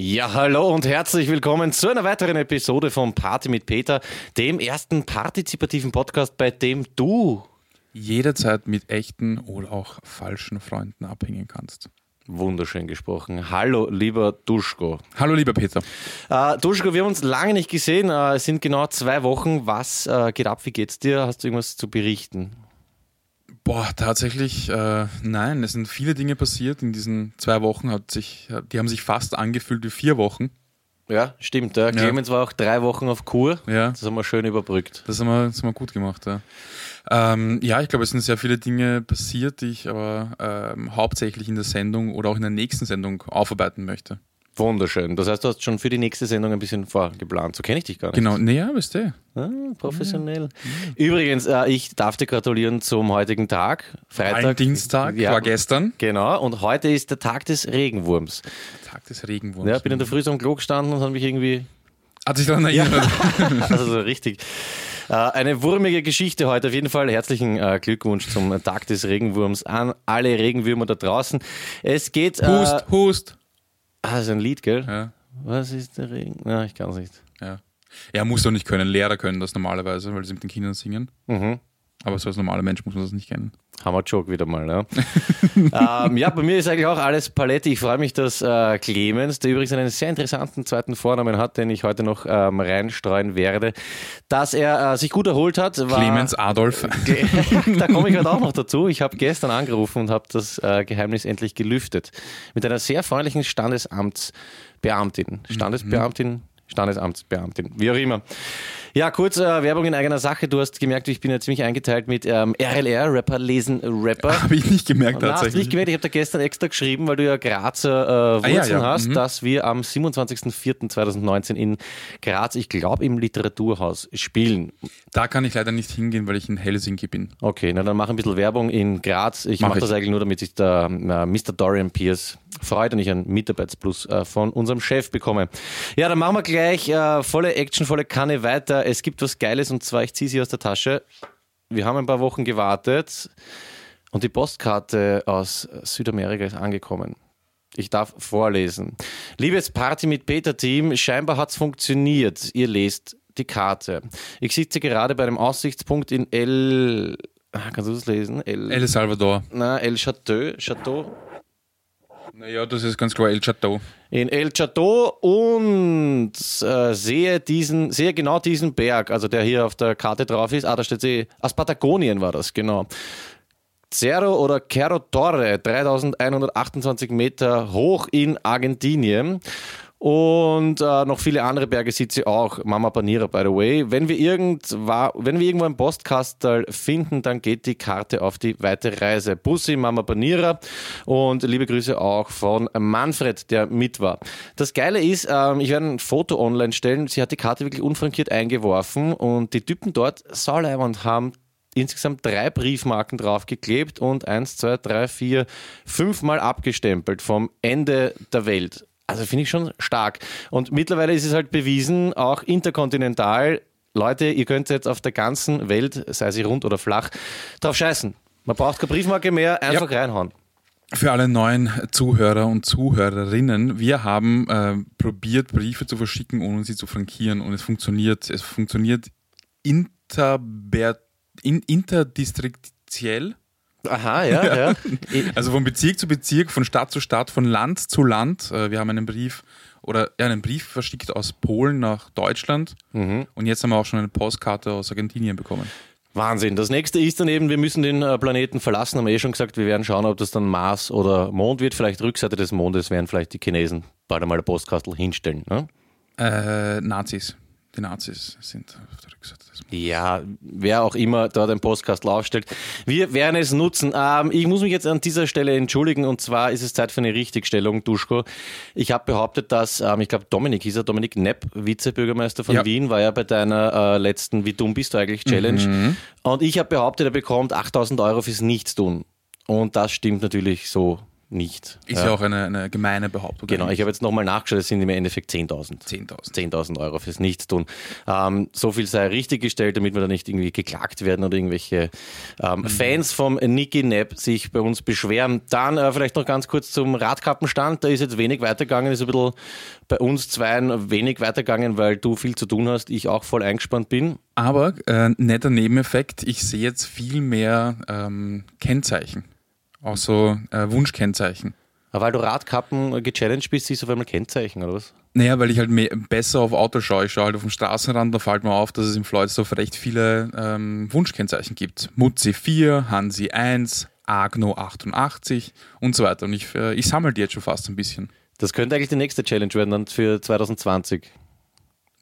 Ja, hallo und herzlich willkommen zu einer weiteren Episode von Party mit Peter, dem ersten partizipativen Podcast, bei dem du jederzeit mit echten oder auch falschen Freunden abhängen kannst. Wunderschön gesprochen. Hallo, lieber Duschko. Hallo, lieber Peter. Äh, Duschko, wir haben uns lange nicht gesehen. Äh, es sind genau zwei Wochen. Was äh, geht ab? Wie geht's dir? Hast du irgendwas zu berichten? Boah, tatsächlich, äh, nein, es sind viele Dinge passiert. In diesen zwei Wochen hat sich, die haben sich fast angefühlt wie vier Wochen. Ja, stimmt. Ja. Clemens ja. war auch drei Wochen auf Kur. Ja. Das haben wir schön überbrückt. Das haben wir, das haben wir gut gemacht, ja. Ähm, ja, ich glaube, es sind sehr viele Dinge passiert, die ich aber ähm, hauptsächlich in der Sendung oder auch in der nächsten Sendung aufarbeiten möchte. Wunderschön. Das heißt, du hast schon für die nächste Sendung ein bisschen vorgeplant. So kenne ich dich gar nicht. Genau, naja, weißt du. Ah, professionell. Ja. Übrigens, äh, ich darf dir gratulieren zum heutigen Tag. Freitag. Dienstag ja, war gestern. Genau, und heute ist der Tag des Regenwurms. Tag des Regenwurms. Ja, bin in der Früh so am Klo gestanden und habe mich irgendwie. Hat sich daran erinnert. Ja. also so richtig. Äh, eine wurmige Geschichte heute. Auf jeden Fall herzlichen äh, Glückwunsch zum Tag des Regenwurms an alle Regenwürmer da draußen. Es geht. Hust, äh, Hust. Ah, ist ein Lied, gell? Ja. Was ist der Regen? Na, ich kann es nicht. Ja. Er muss doch nicht können. Lehrer können das normalerweise, weil sie mit den Kindern singen. Mhm. Aber so als normaler Mensch muss man das nicht kennen. Hammer-Joke wieder mal. Ja. ähm, ja, bei mir ist eigentlich auch alles Palette. Ich freue mich, dass äh, Clemens, der übrigens einen sehr interessanten zweiten Vornamen hat, den ich heute noch ähm, reinstreuen werde, dass er äh, sich gut erholt hat. War, Clemens Adolf. da komme ich heute auch noch dazu. Ich habe gestern angerufen und habe das äh, Geheimnis endlich gelüftet. Mit einer sehr freundlichen Standesamtsbeamtin. Standesbeamtin, mhm. Standesamtsbeamtin, wie auch immer. Ja, kurz äh, Werbung in eigener Sache. Du hast gemerkt, ich bin ja ziemlich eingeteilt mit ähm, RLR, Rapper lesen Rapper. Habe ich nicht gemerkt Na, tatsächlich. Hast nicht gemerkt. Ich habe da gestern extra geschrieben, weil du ja Grazer äh, Wurzeln ah, ja, ja. hast, mhm. dass wir am 27.04.2019 in Graz, ich glaube im Literaturhaus, spielen. Da kann ich leider nicht hingehen, weil ich in Helsinki bin. Okay, na dann mach ein bisschen Werbung in Graz. Ich mache mach das eigentlich nur, damit sich der äh, Mr. Dorian Pierce freut und ich einen Mitarbeitsplus äh, von unserem Chef bekomme. Ja, dann machen wir gleich äh, volle Action, volle Kanne weiter. Es gibt was Geiles und zwar, ich ziehe sie aus der Tasche. Wir haben ein paar Wochen gewartet und die Postkarte aus Südamerika ist angekommen. Ich darf vorlesen. Liebes Party mit Peter-Team, scheinbar hat es funktioniert. Ihr lest die Karte. Ich sitze gerade bei einem Aussichtspunkt in El. Ah, kannst du das lesen? El, El Salvador. Na, El Chateau. Chateau. Naja, das ist ganz klar El Chateau. In El Chateau und äh, sehe diesen, sehe genau diesen Berg, also der hier auf der Karte drauf ist. Ah, da steht sie, aus Patagonien war das, genau. Cerro oder Cerro Torre, 3128 Meter hoch in Argentinien. Und äh, noch viele andere Berge sieht sie auch. Mama Panira, by the way. Wenn wir, wenn wir irgendwo ein Postkastel finden, dann geht die Karte auf die weite Reise. Bussi, Mama Panira und liebe Grüße auch von Manfred, der mit war. Das Geile ist, ähm, ich werde ein Foto online stellen. Sie hat die Karte wirklich unfrankiert eingeworfen und die Typen dort, Sauleiwand, haben insgesamt drei Briefmarken draufgeklebt und eins, zwei, drei, vier, fünfmal abgestempelt vom Ende der Welt. Also finde ich schon stark. Und mittlerweile ist es halt bewiesen, auch interkontinental, Leute, ihr könnt jetzt auf der ganzen Welt, sei sie rund oder flach, drauf scheißen. Man braucht keine Briefmarke mehr, einfach ja. reinhauen. Für alle neuen Zuhörer und Zuhörerinnen, wir haben äh, probiert, Briefe zu verschicken, ohne sie zu frankieren. Und es funktioniert. Es funktioniert inter, in, interdistriktiell. Aha, ja, ja. Also von Bezirk zu Bezirk, von Stadt zu Stadt, von Land zu Land. Äh, wir haben einen Brief oder ja, einen Brief verschickt aus Polen nach Deutschland mhm. und jetzt haben wir auch schon eine Postkarte aus Argentinien bekommen. Wahnsinn. Das nächste ist dann eben, wir müssen den äh, Planeten verlassen, haben wir eh schon gesagt, wir werden schauen, ob das dann Mars oder Mond wird. Vielleicht Rückseite des Mondes werden vielleicht die Chinesen bald einmal eine Postkastel hinstellen. Ne? Äh, Nazis. Die Nazis sind auf der Mondes. Ja, wer auch immer dort ein Postkastel aufstellt. Wir werden es nutzen. Ähm, ich muss mich jetzt an dieser Stelle entschuldigen und zwar ist es Zeit für eine Richtigstellung, Duschko. Ich habe behauptet, dass, ähm, ich glaube, Dominik hieß er, Dominik Nepp, Vizebürgermeister von ja. Wien, war ja bei deiner äh, letzten Wie dumm bist du eigentlich Challenge. Mhm. Und ich habe behauptet, er bekommt 8000 Euro fürs Nichtstun. Und das stimmt natürlich so nicht. Ist ja, auch eine, eine gemeine Behauptung. Genau, ich habe jetzt nochmal nachgeschaut, es sind im Endeffekt 10.000. 10.000. 10.000 Euro fürs Nichtstun. Ähm, so viel sei richtig gestellt, damit wir da nicht irgendwie geklagt werden oder irgendwelche ähm, Fans vom Nicky Nap sich bei uns beschweren. Dann äh, vielleicht noch ganz kurz zum Radkappenstand. Da ist jetzt wenig weitergegangen, ist ein bisschen bei uns zweien wenig weitergegangen, weil du viel zu tun hast, ich auch voll eingespannt bin. Aber äh, netter Nebeneffekt, ich sehe jetzt viel mehr ähm, Kennzeichen. Auch so äh, Wunschkennzeichen. Aber weil du Radkappen gechallenged bist, siehst du auf einmal Kennzeichen, oder was? Naja, weil ich halt mehr, besser auf Autos schaue. Ich schaue halt auf dem Straßenrand, da fällt mir auf, dass es im Floydsdorf recht viele ähm, Wunschkennzeichen gibt. Mutzi 4, Hansi 1, Agno 88 und so weiter. Und ich, äh, ich sammle die jetzt schon fast ein bisschen. Das könnte eigentlich die nächste Challenge werden dann für 2020.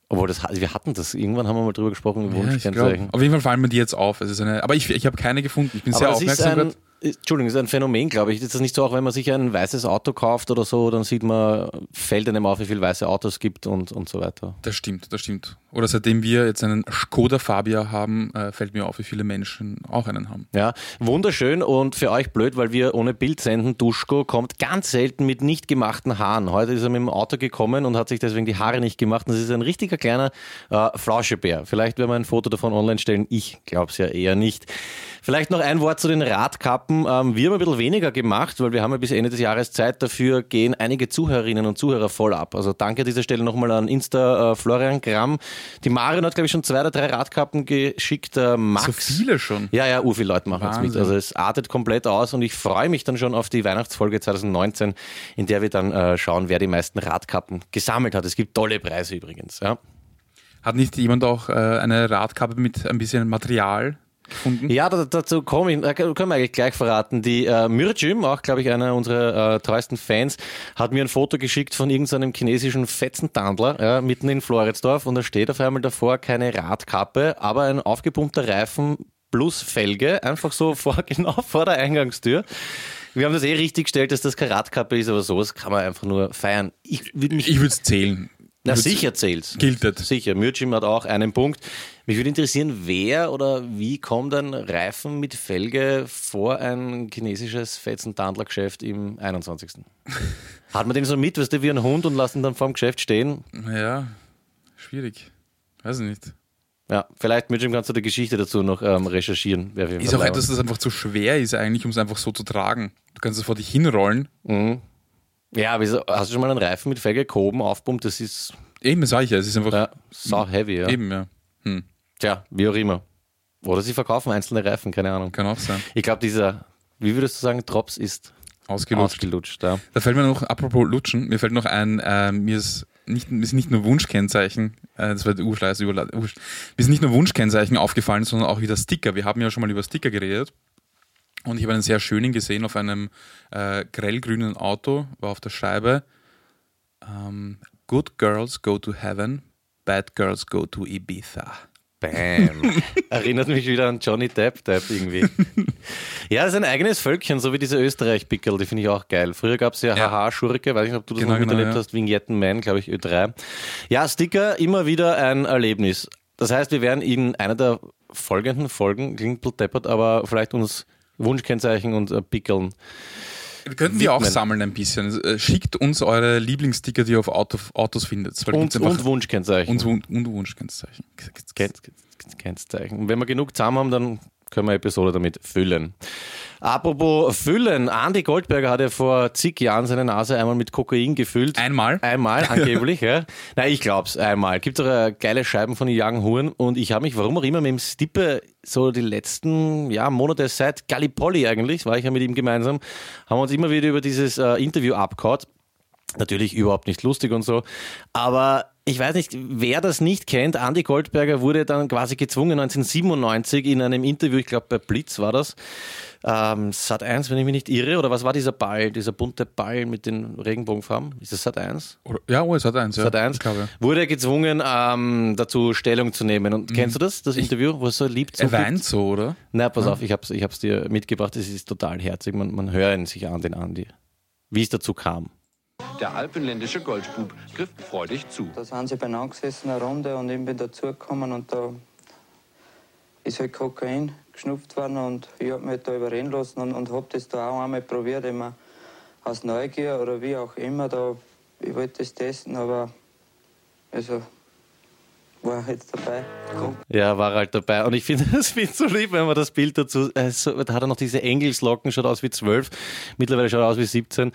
Obwohl, das, wir hatten das, irgendwann haben wir mal drüber gesprochen, Ja, ich glaub, Wunschkennzeichen. auf jeden Fall fallen mir die jetzt auf. Es ist eine, aber ich, ich habe keine gefunden. Ich bin sehr Aber ist aufmerksam. ein, grad. Entschuldigung, ist ein Phänomen, glaube ich. Ist das nicht so, auch wenn man sich ein weißes Auto kauft oder so, dann sieht man, fällt einem auf, wie viele weiße Autos gibt und, und so weiter. Das stimmt, das stimmt. Oder seitdem wir jetzt einen Skoda Fabia haben, äh, fällt mir auf, wie viele Menschen auch einen haben. Ja, wunderschön und für euch blöd, weil wir ohne Bild senden. Duschko kommt ganz selten mit nicht gemachten Haaren. Heute ist er mit dem Auto gekommen und hat sich deswegen die Haare nicht gemacht. Das ist ein richtiger kleiner äh, Flauschebär. Vielleicht werden wir ein Foto davon online stellen. Ich glaube es ja eher nicht. Vielleicht noch ein Wort zu den Radkappen. Ähm, wir haben ein bisschen weniger gemacht, weil wir haben ja bis Ende des Jahres Zeit. Dafür gehen einige Zuhörerinnen und Zuhörer voll ab. Also danke an dieser Stelle nochmal an Insta äh, Florian Gramm. Die Marion hat, glaube ich, schon zwei oder drei Radkappen geschickt. Äh, Max. So viele schon. Ja, ja, ur viele Leute machen jetzt mit. Also es artet komplett aus und ich freue mich dann schon auf die Weihnachtsfolge 2019, in der wir dann äh, schauen, wer die meisten Radkappen gesammelt hat. Es gibt tolle Preise übrigens. Ja, Hat nicht jemand auch äh, eine Radkappe mit ein bisschen Material gefunden? ja da, dazu komme ich, äh, können wir eigentlich gleich verraten. Die äh, Myrjim, auch glaube ich einer unserer äh, treuesten Fans, hat mir ein Foto geschickt von irgendeinem chinesischen Fetzentandler ja, mitten in Floridsdorf und da steht auf einmal davor keine Radkappe, aber ein aufgepumpter Reifen plus Felge, einfach so vor, genau vor der Eingangstür. Wir haben das eh richtig gestellt, dass das keine Radkappe ist, aber sowas kann man einfach nur feiern. Ich würde mich. Ich würde es zählen. Na, würd's- sicher zählt's. Gilt das. Sicher. Mürcim hat auch einen Punkt. Mich würde interessieren, wer oder wie kommt ein Reifen mit Felge vor ein chinesisches Fetzentandlergeschäft im 21. Hat man den so mit, weißt du, wie ein Hund und lassen dann vorm Geschäft stehen? Ja, schwierig. Weiß ich nicht. Ja, vielleicht, Mürcim, kannst du die Geschichte dazu noch ähm, recherchieren. Ist auch etwas, das einfach zu schwer ist, eigentlich, um es einfach so zu tragen. Du kannst es vor dich hinrollen. Mhm. Ja, wieso, hast du schon mal einen Reifen mit Felge gehoben, aufpumpt? Das ist Eben, das sage ich ja. Es ist einfach. ja, sau heavy, ja. Eben, ja. Hm, Tja, wie auch immer. Oder sie verkaufen einzelne Reifen, keine Ahnung. kann auch sein. Ich glaube, dieser, wie würdest du sagen, Drops ist Ausgelutscht. ausgelutscht. Ja. Da fällt mir noch, apropos Lutschen, mir fällt noch ein, äh, mir ist nicht, mir ist nicht nur Wunschkennzeichen, äh, das war der Urschleiß, Überla- Ursch- mir ist nicht nur Wunschkennzeichen aufgefallen, sondern auch wieder Sticker. Wir haben ja schon mal über Sticker geredet. Und ich habe einen sehr schönen gesehen auf einem äh, grellgrünen Auto, war auf der Scheibe. Ähm, Good girls go to heaven, bad girls go to Ibiza. Bam. Erinnert mich wieder an Johnny Depp, Depp irgendwie. ja, das ist ein eigenes Völkchen, so wie diese Österreich-Pickel, die finde ich auch geil. Früher gab es ja, Ja. Haha-Schurke, weiß nicht, ob du das Genau, noch miterlebt genau, ja. hast, Vignetten-Man, glaube ich, Ö3. Ja, Sticker, immer wieder ein Erlebnis. Das heißt, wir werden in einer der folgenden Folgen, klingt deppert, aber vielleicht uns Wunschkennzeichen und äh, Pickeln. Könnten wir auch sammeln ein bisschen. Äh, Schickt uns eure Lieblingssticker, die ihr auf Auto, Autos findet. Und, und Wunschkennzeichen. und, und, Wunschkennzeichen. Kenn- Kennzeichen. Und wenn wir genug zusammen haben, dann können wir eine Episode damit füllen. Apropos füllen, Andy Goldberger hat ja vor zig Jahren seine Nase einmal mit Kokain gefüllt. Einmal? Einmal, angeblich, ja. Nein, ich glaub's, einmal. Gibt auch äh, geile Scheiben von den Young Huren und ich habe mich, warum auch immer, mit dem Stippe so die letzten ja, Monate seit Gallipoli eigentlich, war ich ja mit ihm gemeinsam, haben wir uns immer wieder über dieses äh, Interview abgehauen. Natürlich überhaupt nicht lustig und so. Aber ich weiß nicht, wer das nicht kennt. Andy Goldberger wurde dann quasi gezwungen, 1997 in einem Interview, ich glaube bei Blitz war das, ähm, Sat 1, wenn ich mich nicht irre, oder was war dieser Ball, dieser bunte Ball mit den Regenbogenfarben? Ist das Sat 1? Oder, ja, oh, es hat eins. Ja. Sat 1 Ich glaube. wurde er gezwungen, ähm, dazu Stellung zu nehmen. Und kennst du das, das Interview, wo es so liebt? So Er weint so, oder? Na, pass auf, ich hab's, ich hab's dir mitgebracht, es ist total herzig. Man, man hört ihn sich an, den Andi. Wie es dazu kam. Der alpenländische Goldspub griff freudig zu. Da sind sie beieinander gesessen, eine Runde, und ich bin dazugekommen und da ist halt Kokain geschnupft worden und ich habe mich da überreden lassen und, und habe das da auch einmal probiert, immer aus Neugier oder wie auch immer, da, ich wollte das testen, aber also war jetzt dabei. Komm. Ja, war halt dabei. Und ich finde das find so lieb, wenn man das Bild dazu. Äh, so, da hat er noch diese Engelslocken, schaut aus wie 12. Mittlerweile schaut er aus wie 17.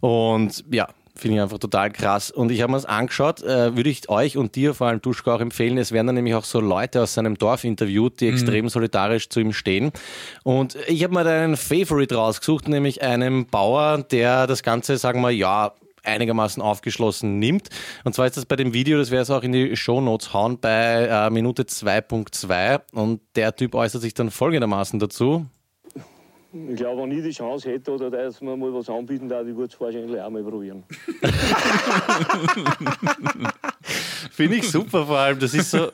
Und ja, finde ich einfach total krass. Und ich habe mir das angeschaut, äh, würde ich euch und dir vor allem Duschka auch empfehlen. Es werden dann nämlich auch so Leute aus seinem Dorf interviewt, die extrem solidarisch zu ihm stehen. Und ich habe mir da einen Favorite rausgesucht, nämlich einen Bauer, der das Ganze, sagen wir, ja, einigermaßen aufgeschlossen nimmt. Und zwar ist das bei dem Video, das wäre es auch in die Shownotes hauen, bei äh, Minute 2.2. Und der Typ äußert sich dann folgendermaßen dazu. Ich glaube, wenn ich die Chance hätte oder dass man mal was anbieten darf, ich würde es wahrscheinlich auch mal probieren. Finde ich super vor allem. Das ist so,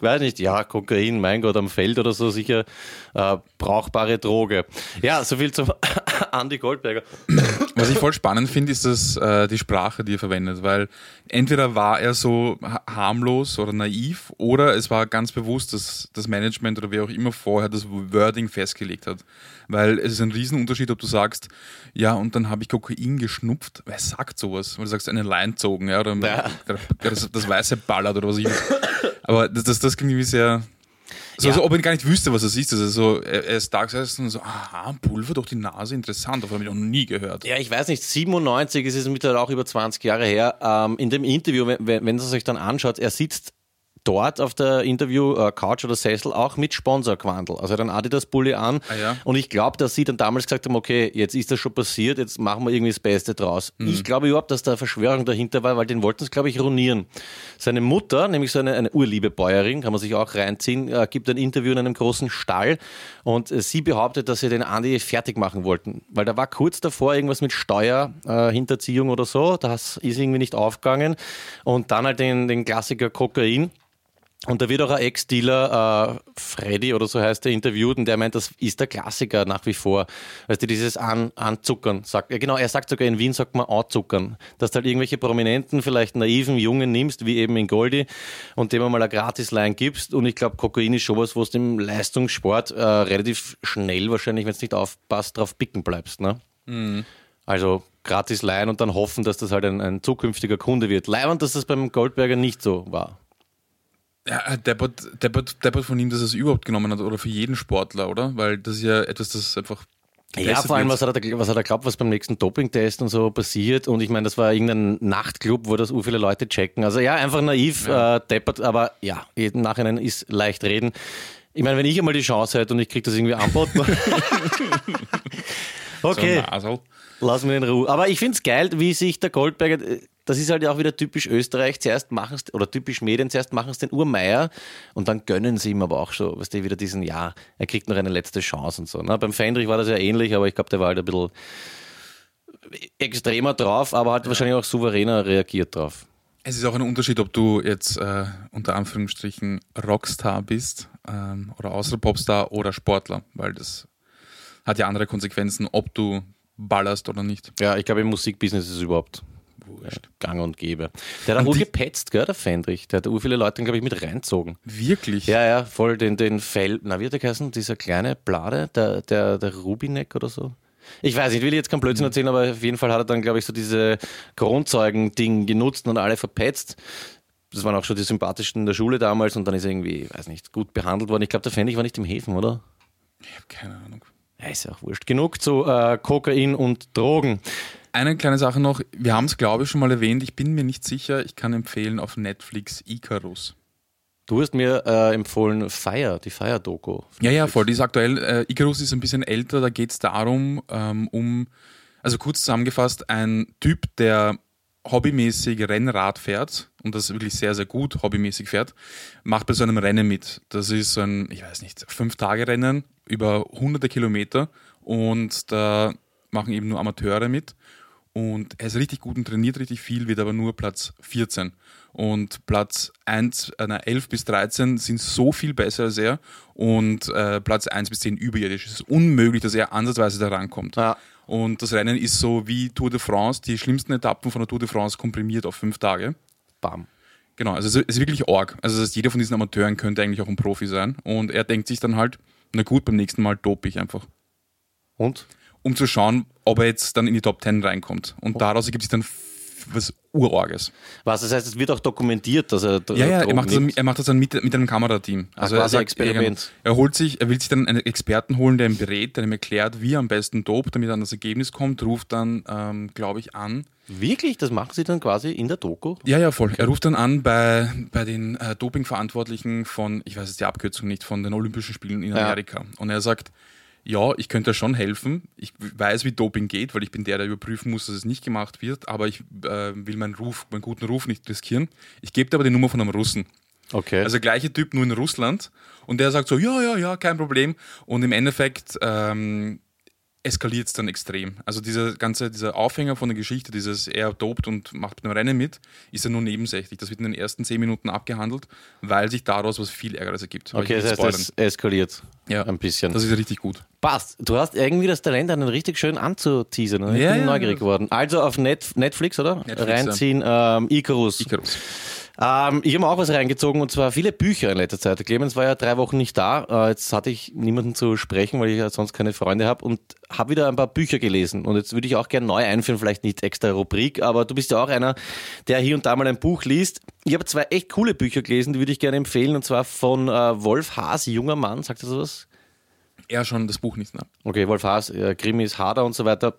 weiß nicht, ja, Kokain, mein Gott, am Feld oder so sicher äh, brauchbare Droge. Ja, soviel zum Andy Goldberger. Was ich voll spannend finde, ist das, äh, die Sprache, die er verwendet, weil entweder war er so ha- harmlos oder naiv oder es war ganz bewusst, dass das Management oder wer auch immer vorher das Wording festgelegt hat. Weil es ist ein Riesenunterschied, ob du sagst, ja, und dann habe ich Kokain geschnupft. Wer sagt sowas? Weil du sagst, eine Line zogen, ja, oder Ja. das, das weiße ballert oder was ich. Aber das, das, das klingt irgendwie sehr. So, Ja. so, ob er gar nicht wüsste, was das ist. Also so, er, er ist da gesessen und so, aha, Pulver durch die Nase, interessant, davon habe ich noch nie gehört. Ja, ich weiß nicht, 97 ist es mittlerweile auch über 20 Jahre her. Ähm, in dem Interview, wenn, wenn wenn es euch dann anschaut, er sitzt dort auf der Interview-Couch oder Sessel auch mit Sponsorquandel. Also er hat einen Adidas-Bulli an. Ah, ja. Und ich glaube, dass sie dann damals gesagt haben, okay, jetzt ist das schon passiert, jetzt machen wir irgendwie das Beste draus. Mhm. Ich glaube überhaupt, dass da Verschwörung dahinter war, weil den wollten es, glaube ich, ruinieren. Seine Mutter, nämlich so eine, eine urliebe Bäuerin, kann man sich auch reinziehen, äh, gibt ein Interview in einem großen Stall und äh, sie behauptet, dass sie den Andi fertig machen wollten. Weil da war kurz davor irgendwas mit Steuerhinterziehung äh, oder so, das ist irgendwie nicht aufgegangen. Und dann halt den, den Klassiker Kokain. Und da wird auch ein Ex-Dealer, äh, Freddy oder so heißt der, interviewt und der meint, das ist der Klassiker nach wie vor. Weißt du, dieses An Anzuckern. Sagt, ja, genau, er sagt sogar in Wien, sagt man Anzuckern. Dass du halt irgendwelche Prominenten, vielleicht naiven Jungen nimmst, wie eben in Goldi, und dem einmal eine Gratisline gibst. Und ich glaube, Kokain ist schon was, wo du im Leistungssport äh, relativ schnell wahrscheinlich, wenn du nicht aufpasst, drauf picken bleibst. Ne? Also gratis leihen und dann hoffen, dass das halt ein, ein zukünftiger Kunde wird. Leibend, dass das beim Goldberger nicht so war. Ja, deppert, deppert, deppert von ihm, dass er es überhaupt genommen hat, oder für jeden Sportler, oder? Weil das ist ja etwas, das einfach. Ja, vor allem, was hat, er, was hat er glaubt, was beim nächsten Dopingtest und so passiert? Und ich meine, das war irgendein Nachtclub, wo das u viele Leute checken. Also ja, einfach naiv, Äh, deppert, aber ja, im Nachhinein ist leicht reden. Ich meine, wenn ich einmal die Chance hätte und ich kriege das irgendwie anboten. okay. So. Lass mich in Ruhe. Aber ich finde es geil, wie sich der Goldberger, das ist halt auch wieder typisch Österreich, zuerst machen es, oder typisch Medien, zuerst machen es den Urmeier und dann gönnen sie ihm aber auch schon, was die wieder diesen, ja, er kriegt noch eine letzte Chance und so. Ne? Beim Fendrich war das ja ähnlich, aber ich glaube, der war halt ein bisschen extremer drauf, aber hat wahrscheinlich auch souveräner reagiert drauf. Es ist auch ein Unterschied, ob du jetzt äh, unter Anführungsstrichen Rockstar bist ähm, oder außer Popstar oder Sportler, weil das hat ja andere Konsequenzen, ob du ballerst oder nicht. Ja, ich glaube, im Musikbusiness ist es überhaupt Wurscht. gang und gäbe. Der hat auch urgepetzt, gell, der Fendrich. Der hat ur viele Leute, glaube ich, mit reinzogen. Wirklich? Ja, ja, voll den, den Fell. Na, wie hat der geheißen? Dieser kleine Blade, der, der, der Rubinek oder so? Ich weiß nicht, will ich jetzt keinen Blödsinn erzählen, aber auf jeden Fall hat er dann, glaube ich, so diese Kronzeugen-Ding genutzt und alle verpetzt. Das waren auch schon die sympathischsten in der Schule damals und dann ist er irgendwie, weiß nicht, gut behandelt worden. Ich glaube, der Fendrich war nicht im Häfen, oder? Ich habe keine Ahnung. Ja, ist ja auch wurscht. Genug zu äh, Kokain und Drogen. Eine kleine Sache noch, wir haben es glaube ich schon mal erwähnt, ich bin mir nicht sicher, ich kann empfehlen auf Netflix Icarus. Du hast mir äh, empfohlen Fire, die Fire-Doku. Ja, ja, voll, die ist aktuell. Äh, Icarus ist ein bisschen älter, da geht es darum, ähm, um, also kurz zusammengefasst, ein Typ, der hobbymäßig Rennrad fährt und das wirklich sehr, sehr gut hobbymäßig fährt, macht bei so einem Rennen mit. Das ist so ein, ich weiß nicht, Fünf-Tage-Rennen über hunderte Kilometer und da machen eben nur Amateure mit. Und er ist richtig gut und trainiert richtig viel, wird aber nur Platz 14. Und Platz 1, äh, nein, 11 bis 13 sind so viel besser als er. Und äh, Platz 1 bis 10 überirdisch. Es ist unmöglich, dass er ansatzweise da rankommt. Ja. Und das Rennen ist so wie Tour de France, die schlimmsten Etappen von der Tour de France komprimiert auf fünf Tage. Bam. Genau, also es ist wirklich arg. Also das heißt, jeder von diesen Amateuren könnte eigentlich auch ein Profi sein. Und er denkt sich dann halt, na gut, beim nächsten Mal dope ich einfach. Und? um zu schauen, ob er jetzt dann in die Top 10 reinkommt. Und daraus ergibt sich dann was Urorges. Was, das heißt, es wird auch dokumentiert, dass er Ja, ja, er macht, das, er macht das dann mit, mit einem Kamerateam. Ah, quasi Experiment. Er, holt sich, er will sich dann einen Experten holen, der ihm berät, der ihm erklärt, wie er am besten dopt, damit er an das Ergebnis kommt, ruft dann, ähm, glaube ich, an. Wirklich? Das machen sie dann quasi in der Doku? Ja, ja, voll. Er ruft dann an bei, bei den äh, Dopingverantwortlichen von, ich weiß jetzt die Abkürzung nicht, von den Olympischen Spielen in Ja. Amerika. Und er sagt, ja, ich könnte schon helfen. Ich weiß, wie Doping geht, weil ich bin der, der überprüfen muss, dass es nicht gemacht wird, aber ich äh, will meinen Ruf, meinen guten Ruf nicht riskieren. Ich gebe dir aber die Nummer von einem Russen. Okay. Also gleiche Typ, nur in Russland. Und der sagt so, ja, ja, ja, kein Problem. Und im Endeffekt ähm, eskaliert es dann extrem. Also dieser ganze, dieser Aufhänger von der Geschichte, dieses er dopt und macht beim Rennen mit, ist ja nur nebensächlich. Das wird in den ersten zehn Minuten abgehandelt, weil sich daraus was viel Ärgeres ergibt. Aber okay, das heißt, es eskaliert Ja. ein bisschen. Das ist richtig gut. Passt. Du hast irgendwie das Talent, einen richtig schön anzuteasern. Ich Ja, bin ja. neugierig geworden. Also auf Net Netflix, oder? Netflix, Reinziehen, ähm, Icarus. Icarus. Ähm, ich habe mir auch was reingezogen und zwar viele Bücher in letzter Zeit. Clemens war ja drei Wochen nicht da. Äh, jetzt hatte ich niemanden zu sprechen, weil ich ja sonst keine Freunde habe und habe wieder ein paar Bücher gelesen. Und jetzt würde ich auch gerne neu einführen, vielleicht nicht extra Rubrik, aber du bist ja auch einer, der hier und da mal ein Buch liest. Ich habe zwei echt coole Bücher gelesen, die würde ich gerne empfehlen und zwar von äh, Wolf Haas, junger Mann, sagt das was? Er schon das Buch nicht. Ne? Okay, Wolf Haas, äh, Krimis, Hader und so weiter.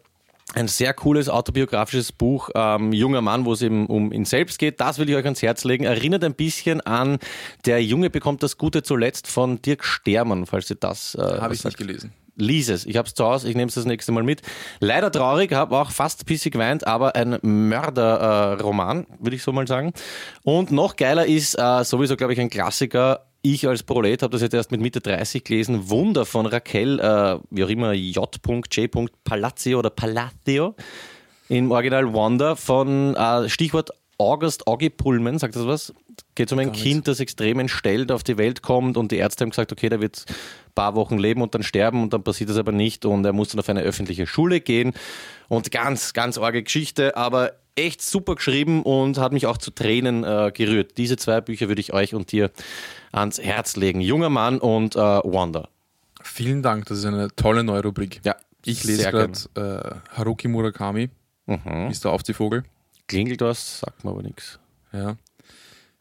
Ein sehr cooles autobiografisches Buch, ähm, junger Mann, wo es eben um ihn selbst geht. Das will ich euch ans Herz legen. Erinnert ein bisschen an Der Junge bekommt das Gute zuletzt von Dirk Stermann, falls ihr das äh, Habe ich sagt. nicht gelesen. Lies es. Ich habe es zu Hause, ich nehme es das nächste Mal mit. Leider traurig, habe auch fast pissig geweint, aber ein Mörderroman, würde ich so mal sagen. Und noch geiler ist äh, sowieso, glaube ich, ein Klassiker. Ich als Prolet habe das jetzt erst mit Mitte 30 gelesen. Wunder von Raquel, äh, wie auch immer, J.J. Palazzo oder Palacio. Im Original Wonder von äh, Stichwort August Augie Pullman, sagt das was? Geht um ein Kind, das extrem entstellt auf die Welt kommt und die Ärzte haben gesagt, okay, der wird ein paar Wochen leben und dann sterben und dann passiert das aber nicht und er muss dann auf eine öffentliche Schule gehen und ganz, ganz arge Geschichte, aber echt super geschrieben und hat mich auch zu Tränen äh, gerührt. Diese zwei Bücher würde ich euch und dir ans Herz legen. Junger Mann und äh, Wonder. Vielen Dank, das ist eine tolle neue Rubrik. Ja, Ich lese gerade äh, Haruki Murakami, Mhm. Mr. Aufziehvogel. Klingelt was, sagt mir aber nichts. Ja.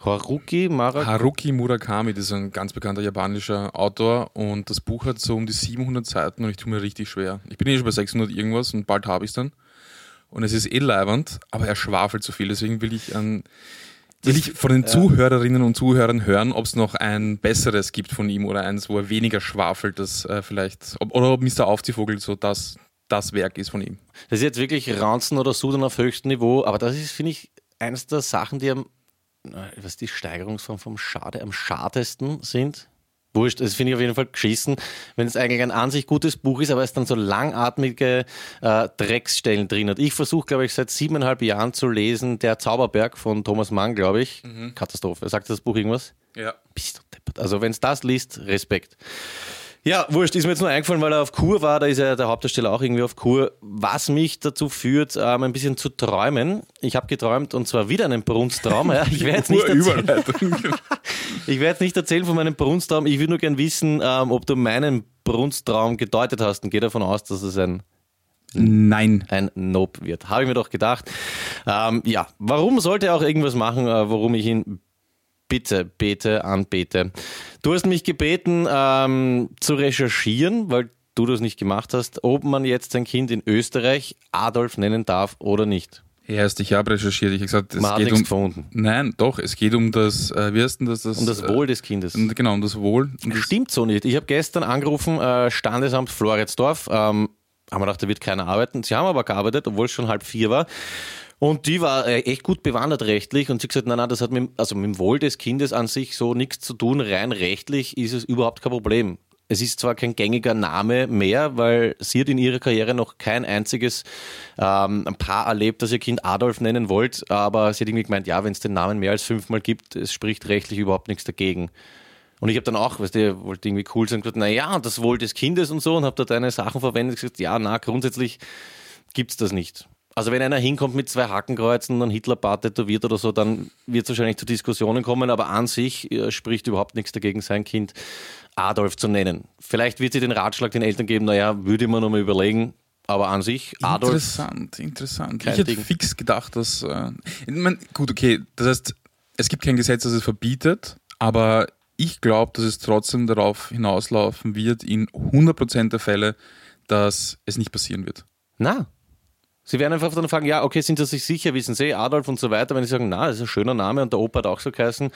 Haruki Mara Haruki Murakami, das ist ein ganz bekannter japanischer Autor und das Buch hat so um die 700 Seiten und ich tue mir richtig schwer. Ich bin eh schon bei 600 irgendwas und bald habe ich es dann. Und es ist eh leibernd, aber er schwafelt zu viel. Deswegen will ich, an, will ich von den Zuhörerinnen und Zuhörern hören, ob es noch ein besseres gibt von ihm oder eins, wo er weniger schwafelt, das äh, vielleicht, ob, oder ob Mr. Aufziehvogel so das, das Werk ist von ihm. Das ist jetzt wirklich Ranzen oder Sudern auf höchstem Niveau, aber das ist, finde ich, eines der Sachen, die am, was die Steigerungsform vom Schade am schadesten sind. Wurscht, das finde ich auf jeden Fall geschissen, wenn es eigentlich ein an sich gutes Buch ist, aber es dann so langatmige äh, Drecksstellen drin hat. Ich versuche, glaube ich, seit siebeneinhalb Jahren zu lesen Der Zauberberg von Thomas Mann, glaube ich. Katastrophe. Sagt das Buch irgendwas? Ja. Bist du deppert. Also wenn es das liest, Respekt. Ja, wurscht, ist mir jetzt nur eingefallen, weil er auf Kur war, da ist ja der Hauptdarsteller auch irgendwie auf Kur, was mich dazu führt, ähm, ein bisschen zu träumen. Ich habe geträumt und zwar wieder einen Brunsttraum. Ja, ich werde jetzt, nicht erzählen- ich werd jetzt nicht erzählen von meinem Brunsttraum. Ich würde nur gern wissen, ähm, ob du meinen Brunsttraum gedeutet hast und gehe davon aus, dass es ein Nein. ein Nope wird. Habe ich mir doch gedacht. Ähm, ja, warum sollte er auch irgendwas machen, äh, worum ich ihn bitte, bete, anbete? Du hast mich gebeten, ähm, zu recherchieren, weil du das nicht gemacht hast, ob man jetzt sein Kind in Österreich Adolf nennen darf oder nicht. Erst, ich habe recherchiert. Ich habe gesagt, es Man geht um. gefunden. Nein, doch, es geht um das, äh, wie heißt denn das? das Um das Wohl des Kindes. Äh, genau, um das Wohl. Und das, Stimmt so nicht. Ich habe gestern angerufen, äh, Standesamt Floridsdorf. Ähm, haben wir gedacht, da wird keiner arbeiten. Sie haben aber gearbeitet, obwohl es schon halb vier war. Und die war äh, echt gut bewandert rechtlich und sie gesagt, nein, nein, das hat mit, also mit dem Wohl des Kindes an sich so nichts zu tun. Rein rechtlich ist es überhaupt kein Problem. Es ist zwar kein gängiger Name mehr, weil sie hat in ihrer Karriere noch kein einziges ähm, Paar erlebt, das ihr Kind Adolf nennen wollte, aber sie hat irgendwie gemeint, ja, wenn es den Namen mehr als fünfmal gibt, es spricht rechtlich überhaupt nichts dagegen. Und ich habe dann auch, weißt du, wollte irgendwie cool sein, gesagt, naja, das Wohl des Kindes und so und habe da deine Sachen verwendet gesagt, ja, na, grundsätzlich gibt's das nicht. Also wenn einer hinkommt mit zwei Hakenkreuzen und Hitlerbart tätowiert oder so, dann wird es wahrscheinlich zu Diskussionen kommen, aber an sich äh, spricht überhaupt nichts dagegen, sein Kind Adolf zu nennen. Vielleicht wird sie den Ratschlag den Eltern geben, naja, würde man nochmal überlegen, aber an sich Adolf. Interessant, interessant. Ich hätte Ding. fix gedacht, dass. Äh, ich mein, gut, okay, das heißt, es gibt kein Gesetz, das es verbietet, aber ich glaube, dass es trotzdem darauf hinauslaufen wird, in 100% der Fälle, dass es nicht passieren wird. Na. Sie werden einfach dann fragen, ja, okay, sind Sie sich sicher, wissen Sie, Adolf und so weiter. Wenn Sie sagen, na, das ist ein schöner Name und der Opa hat auch so geheißen.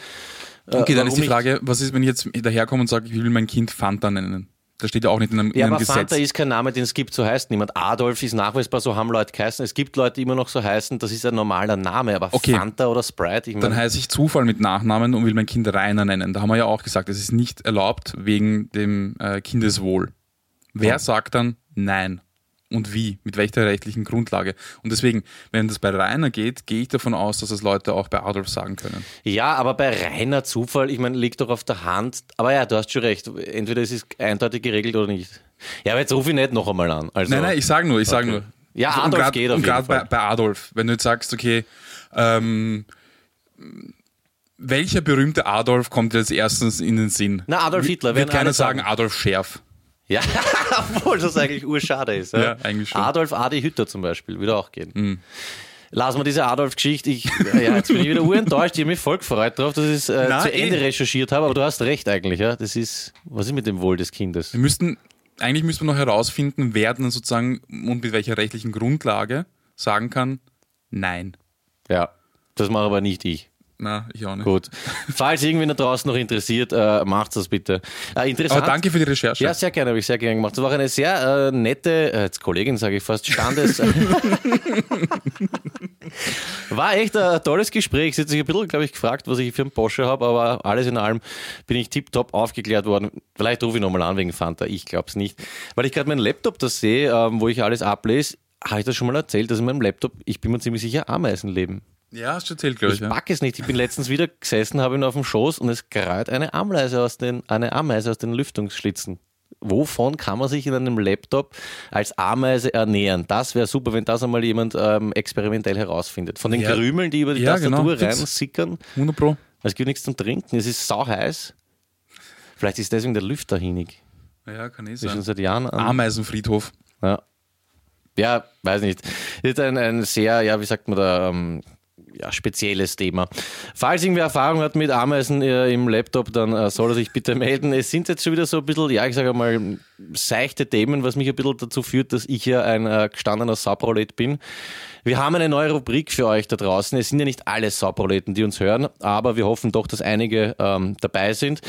äh, Okay, dann ist die? Frage, was ist, wenn ich jetzt daherkomme und sage, ich will mein Kind Fanta nennen? Das steht ja auch nicht in einem, in Ja, einem aber Gesetz. Fanta ist kein Name, den es gibt, so heißt niemand. Adolf ist nachweisbar, so haben Leute geheißen. Es gibt Leute, die immer noch so heißen, das ist ein normaler Name, aber Okay. Fanta oder Sprite, ich Dann meine, heiße ich Zufall mit Nachnamen und will mein Kind Rainer nennen. Da haben wir ja auch gesagt, es ist nicht erlaubt wegen dem äh, Kindeswohl. Wer sagt dann nein? Und wie? Mit welcher rechtlichen Grundlage? Und deswegen, wenn das bei Rainer geht, gehe ich davon aus, dass das Leute auch bei Adolf sagen können. ja, aber bei reiner Zufall, ich meine, liegt doch auf der Hand. Aber ja, du hast schon recht. Entweder es ist eindeutig geregelt oder nicht. Ja, aber jetzt rufe ich nicht noch einmal an. Also, Nein, nein, ich sage nur, ich sage Okay. nur. Ja, Also, Adolf und grad, geht auf Und jeden gerade bei, Fall. bei Adolf, wenn du jetzt sagst, okay, ähm, welcher berühmte Adolf kommt als erstes in den Sinn? Na, Adolf Hitler, Wird keiner sagen sagen. Adolf Schärf. Ja, obwohl das eigentlich urschade ist. Ja, eigentlich schon. Adolf Adi Hütter zum Beispiel, würde auch gehen. Mhm. Lassen wir diese Adolf-Geschichte. Ich, ja, jetzt bin ich wieder urenttäuscht. Ich habe mich voll gefreut drauf, dass ich es äh, zu Ende eh. recherchiert habe. Aber du hast recht eigentlich. Ja? Das ist, was ist mit dem Wohl des Kindes? Wir müssten, eigentlich müsste man noch herausfinden, wer dann sozusagen und mit welcher rechtlichen Grundlage sagen kann, nein. Ja, das mache aber nicht ich. Na, ich auch nicht. Gut. Falls irgendwen da draußen noch interessiert, äh, macht das bitte. Äh, interessant. Aber danke für die Recherche. Ja, sehr gerne, habe ich sehr gerne gemacht. Das war auch eine sehr äh, nette, äh, jetzt Kollegin sage ich fast, Standes. war echt ein tolles Gespräch. Sie hat sich ein bisschen, glaube ich, gefragt, was ich für einen Porsche habe, aber alles in allem bin ich tiptop aufgeklärt worden. Vielleicht rufe ich nochmal an wegen Fanta, ich glaube es nicht. Weil ich gerade meinen Laptop da sehe, ähm, wo ich alles ablese, habe ich das schon mal erzählt, dass in meinem Laptop, ich bin mir ziemlich sicher, Ameisen leben. Ja, hast du erzählt, glaube ich. Ich Ja. pack es nicht. Ich bin letztens wieder gesessen, habe ihn auf dem Schoß und es kreut eine Ameise aus den, eine Ameise aus den Lüftungsschlitzen. Wovon kann man sich in einem Laptop als Ameise ernähren? Das wäre super, wenn das einmal jemand ähm, experimentell herausfindet. Von den Ja. Krümeln, die über die Ja, Tastatur genau. reinsickern. 100 Pro. Es gibt nichts zum Trinken. Es ist sau heiß. Vielleicht ist deswegen der Lüfter hinig. Ja, kann eh Das ist schon seit Jahren an. Ameisenfriedhof. Ja. ja, weiß nicht. Ist ein, ein sehr, ja, wie sagt man da, ähm, ja, spezielles Thema. Falls irgendwer Erfahrung hat mit Ameisen äh, im Laptop, dann äh, soll er sich bitte melden. Es sind jetzt schon wieder so ein bisschen, ja, ich sage mal, seichte Themen, was mich ein bisschen dazu führt, dass ich ja ein äh, gestandener Subrolet bin. Wir haben eine neue Rubrik für euch da draußen. Es sind ja nicht alle Sauproleten, die uns hören, aber wir hoffen doch, dass einige ähm, dabei sind.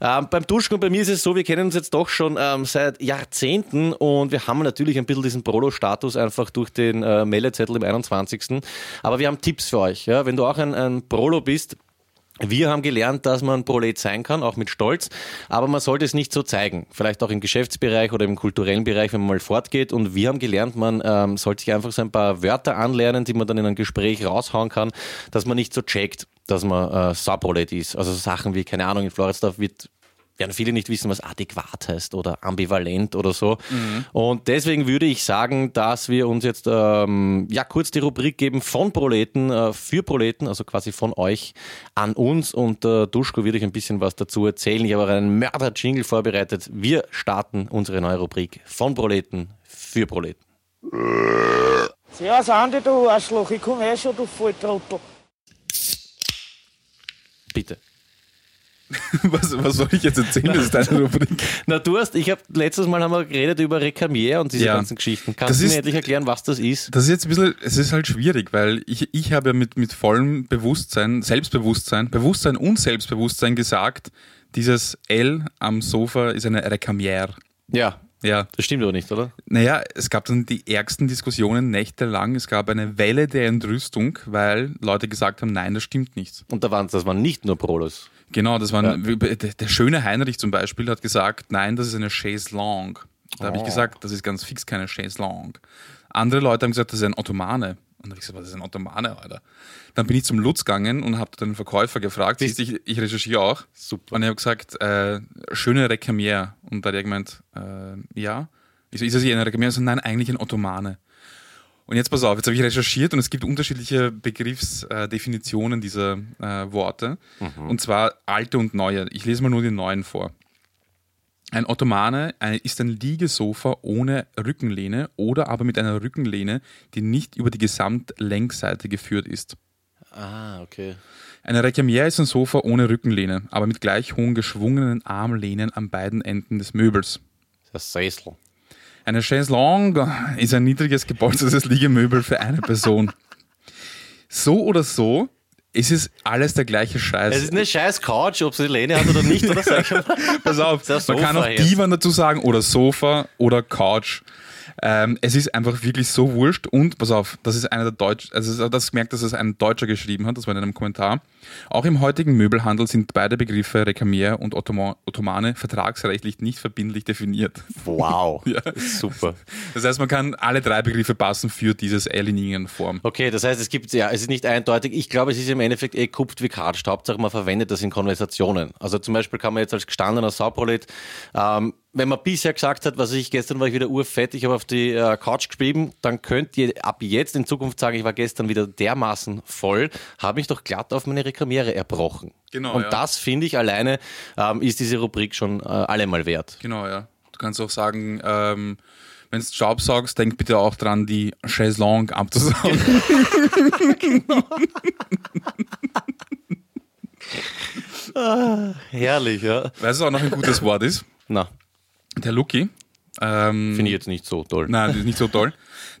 Ähm, beim Duschen und bei mir ist es so, wir kennen uns jetzt doch schon ähm, seit Jahrzehnten und wir haben natürlich ein bisschen diesen Prolo-Status einfach durch den äh, Meldezettel im 21. Aber wir haben Tipps für euch. Ja? Wenn du auch ein, ein Prolo bist, wir haben gelernt, dass man Prolet sein kann, auch mit Stolz, aber man sollte es nicht so zeigen. Vielleicht auch im Geschäftsbereich oder im kulturellen Bereich, wenn man mal fortgeht. Und wir haben gelernt, man ähm, sollte sich einfach so ein paar Wörter anlernen, die man dann in einem Gespräch raushauen kann, dass man nicht so checkt, dass man äh, Subrolet ist. Also so Sachen wie, keine Ahnung, in Floridsdorf wird werden viele nicht wissen, was adäquat heißt oder ambivalent oder so. Und deswegen würde ich sagen, dass wir uns jetzt ähm, ja kurz die Rubrik geben von Proleten äh, für Proleten, also quasi von euch an uns. Und äh, Duschko wird euch ein bisschen was dazu erzählen. Ich habe auch einen Mörder-Jingle vorbereitet. Wir starten unsere neue Rubrik von Proleten für Proleten. Servus Andi, du Arschloch, ich komm eh schon, du Volltrottel. Bitte. Was, was soll ich jetzt erzählen? Das ist deine Rubrik. Na, du hast, ich habe letztes Mal haben wir geredet über Recamier und diese Ja. ganzen Geschichten. Kannst du mir endlich erklären, was das ist? Das ist jetzt ein bisschen, es ist halt schwierig, weil ich, ich habe ja mit, mit vollem Bewusstsein, Selbstbewusstsein, Bewusstsein und Selbstbewusstsein gesagt, dieses L am Sofa ist eine Recamière. Ja, Ja, das stimmt aber nicht, oder? naja, es gab dann die ärgsten Diskussionen nächtelang. Es gab eine Welle der Entrüstung, weil Leute gesagt haben, nein, das stimmt nicht. Und da waren, das waren nicht nur Prolos. Genau, das waren, der, der schöne Heinrich zum Beispiel hat gesagt, nein, das ist eine Chaise Longue. Da habe ich gesagt, das ist ganz fix keine Chaise Longue. Andere Leute haben gesagt, das ist ein Ottomane. Und da habe ich gesagt, was ist ein Ottomane, Alter? Dann bin ich zum Lutz gegangen und habe den Verkäufer gefragt, siehst, du, ich, ich recherchiere auch. Super. Und ich habe gesagt, äh, schöne Recamier. Und da hat er gemeint, äh, ja. Ich so, ist das hier eine Recamier? So, nein, eigentlich ein Ottomane. Und jetzt pass auf, jetzt habe ich recherchiert und es gibt unterschiedliche Begriffsdefinitionen dieser äh, Worte. Und zwar alte und neue. Ich lese mal nur die neuen vor. Ein Ottomane ein- ist ein Liegesofa ohne Rückenlehne oder aber mit einer Rückenlehne, die nicht über die Gesamtlängsseite geführt ist. Ah, okay. Eine Recamier ist ein Sofa ohne Rückenlehne, aber mit gleich hohen geschwungenen Armlehnen an beiden Enden des Möbels. Das Sessel. Eine Chaise Longue ist ein niedriges gepolstertes Liegemöbel für eine Person. So oder so, es ist alles der gleiche Scheiß. Es ist eine scheiß Couch, ob sie Lehne hat oder nicht, oder. Pass auf, man kann auch. Divan dazu sagen oder Sofa oder Couch. Ähm, es ist einfach wirklich so wurscht und pass auf, das ist einer der Deutsch, also das gemerkt, dass es ein Deutscher geschrieben hat, das war in einem Kommentar. Auch im heutigen Möbelhandel sind beide Begriffe Rekamier und Ottoma- Ottomane vertragsrechtlich nicht verbindlich definiert. Wow. Ja. Super. Das heißt, man kann alle drei Begriffe passen für dieses L-Linienform. Okay, das heißt, es gibt, ja, es ist nicht eindeutig. Ich glaube, es ist im Endeffekt eh kupft wie Kartscht. Hauptsache, man verwendet das in Konversationen. Also zum Beispiel kann man jetzt als gestandener Sauprolet, ähm, wenn man bisher gesagt hat, was ich, gestern war ich wieder urfett, ich habe auf die äh, Couch geschrieben, dann könnt ihr ab jetzt in Zukunft sagen, ich war gestern wieder dermaßen voll, habe mich doch glatt auf meine Rekamiere erbrochen. Genau, Und ja. das finde ich alleine, ähm, ist diese Rubrik schon äh, allemal wert. Genau, ja. Du kannst auch sagen, ähm, wenn du Staub saugst, denk bitte auch dran, die Chaise Longue abzusaugen. Herrlich, ja. Weißt du, auch noch ein gutes Wort ist? Na, Der Lucky. Ähm, finde ich jetzt nicht so toll. Nein, das ist nicht so toll.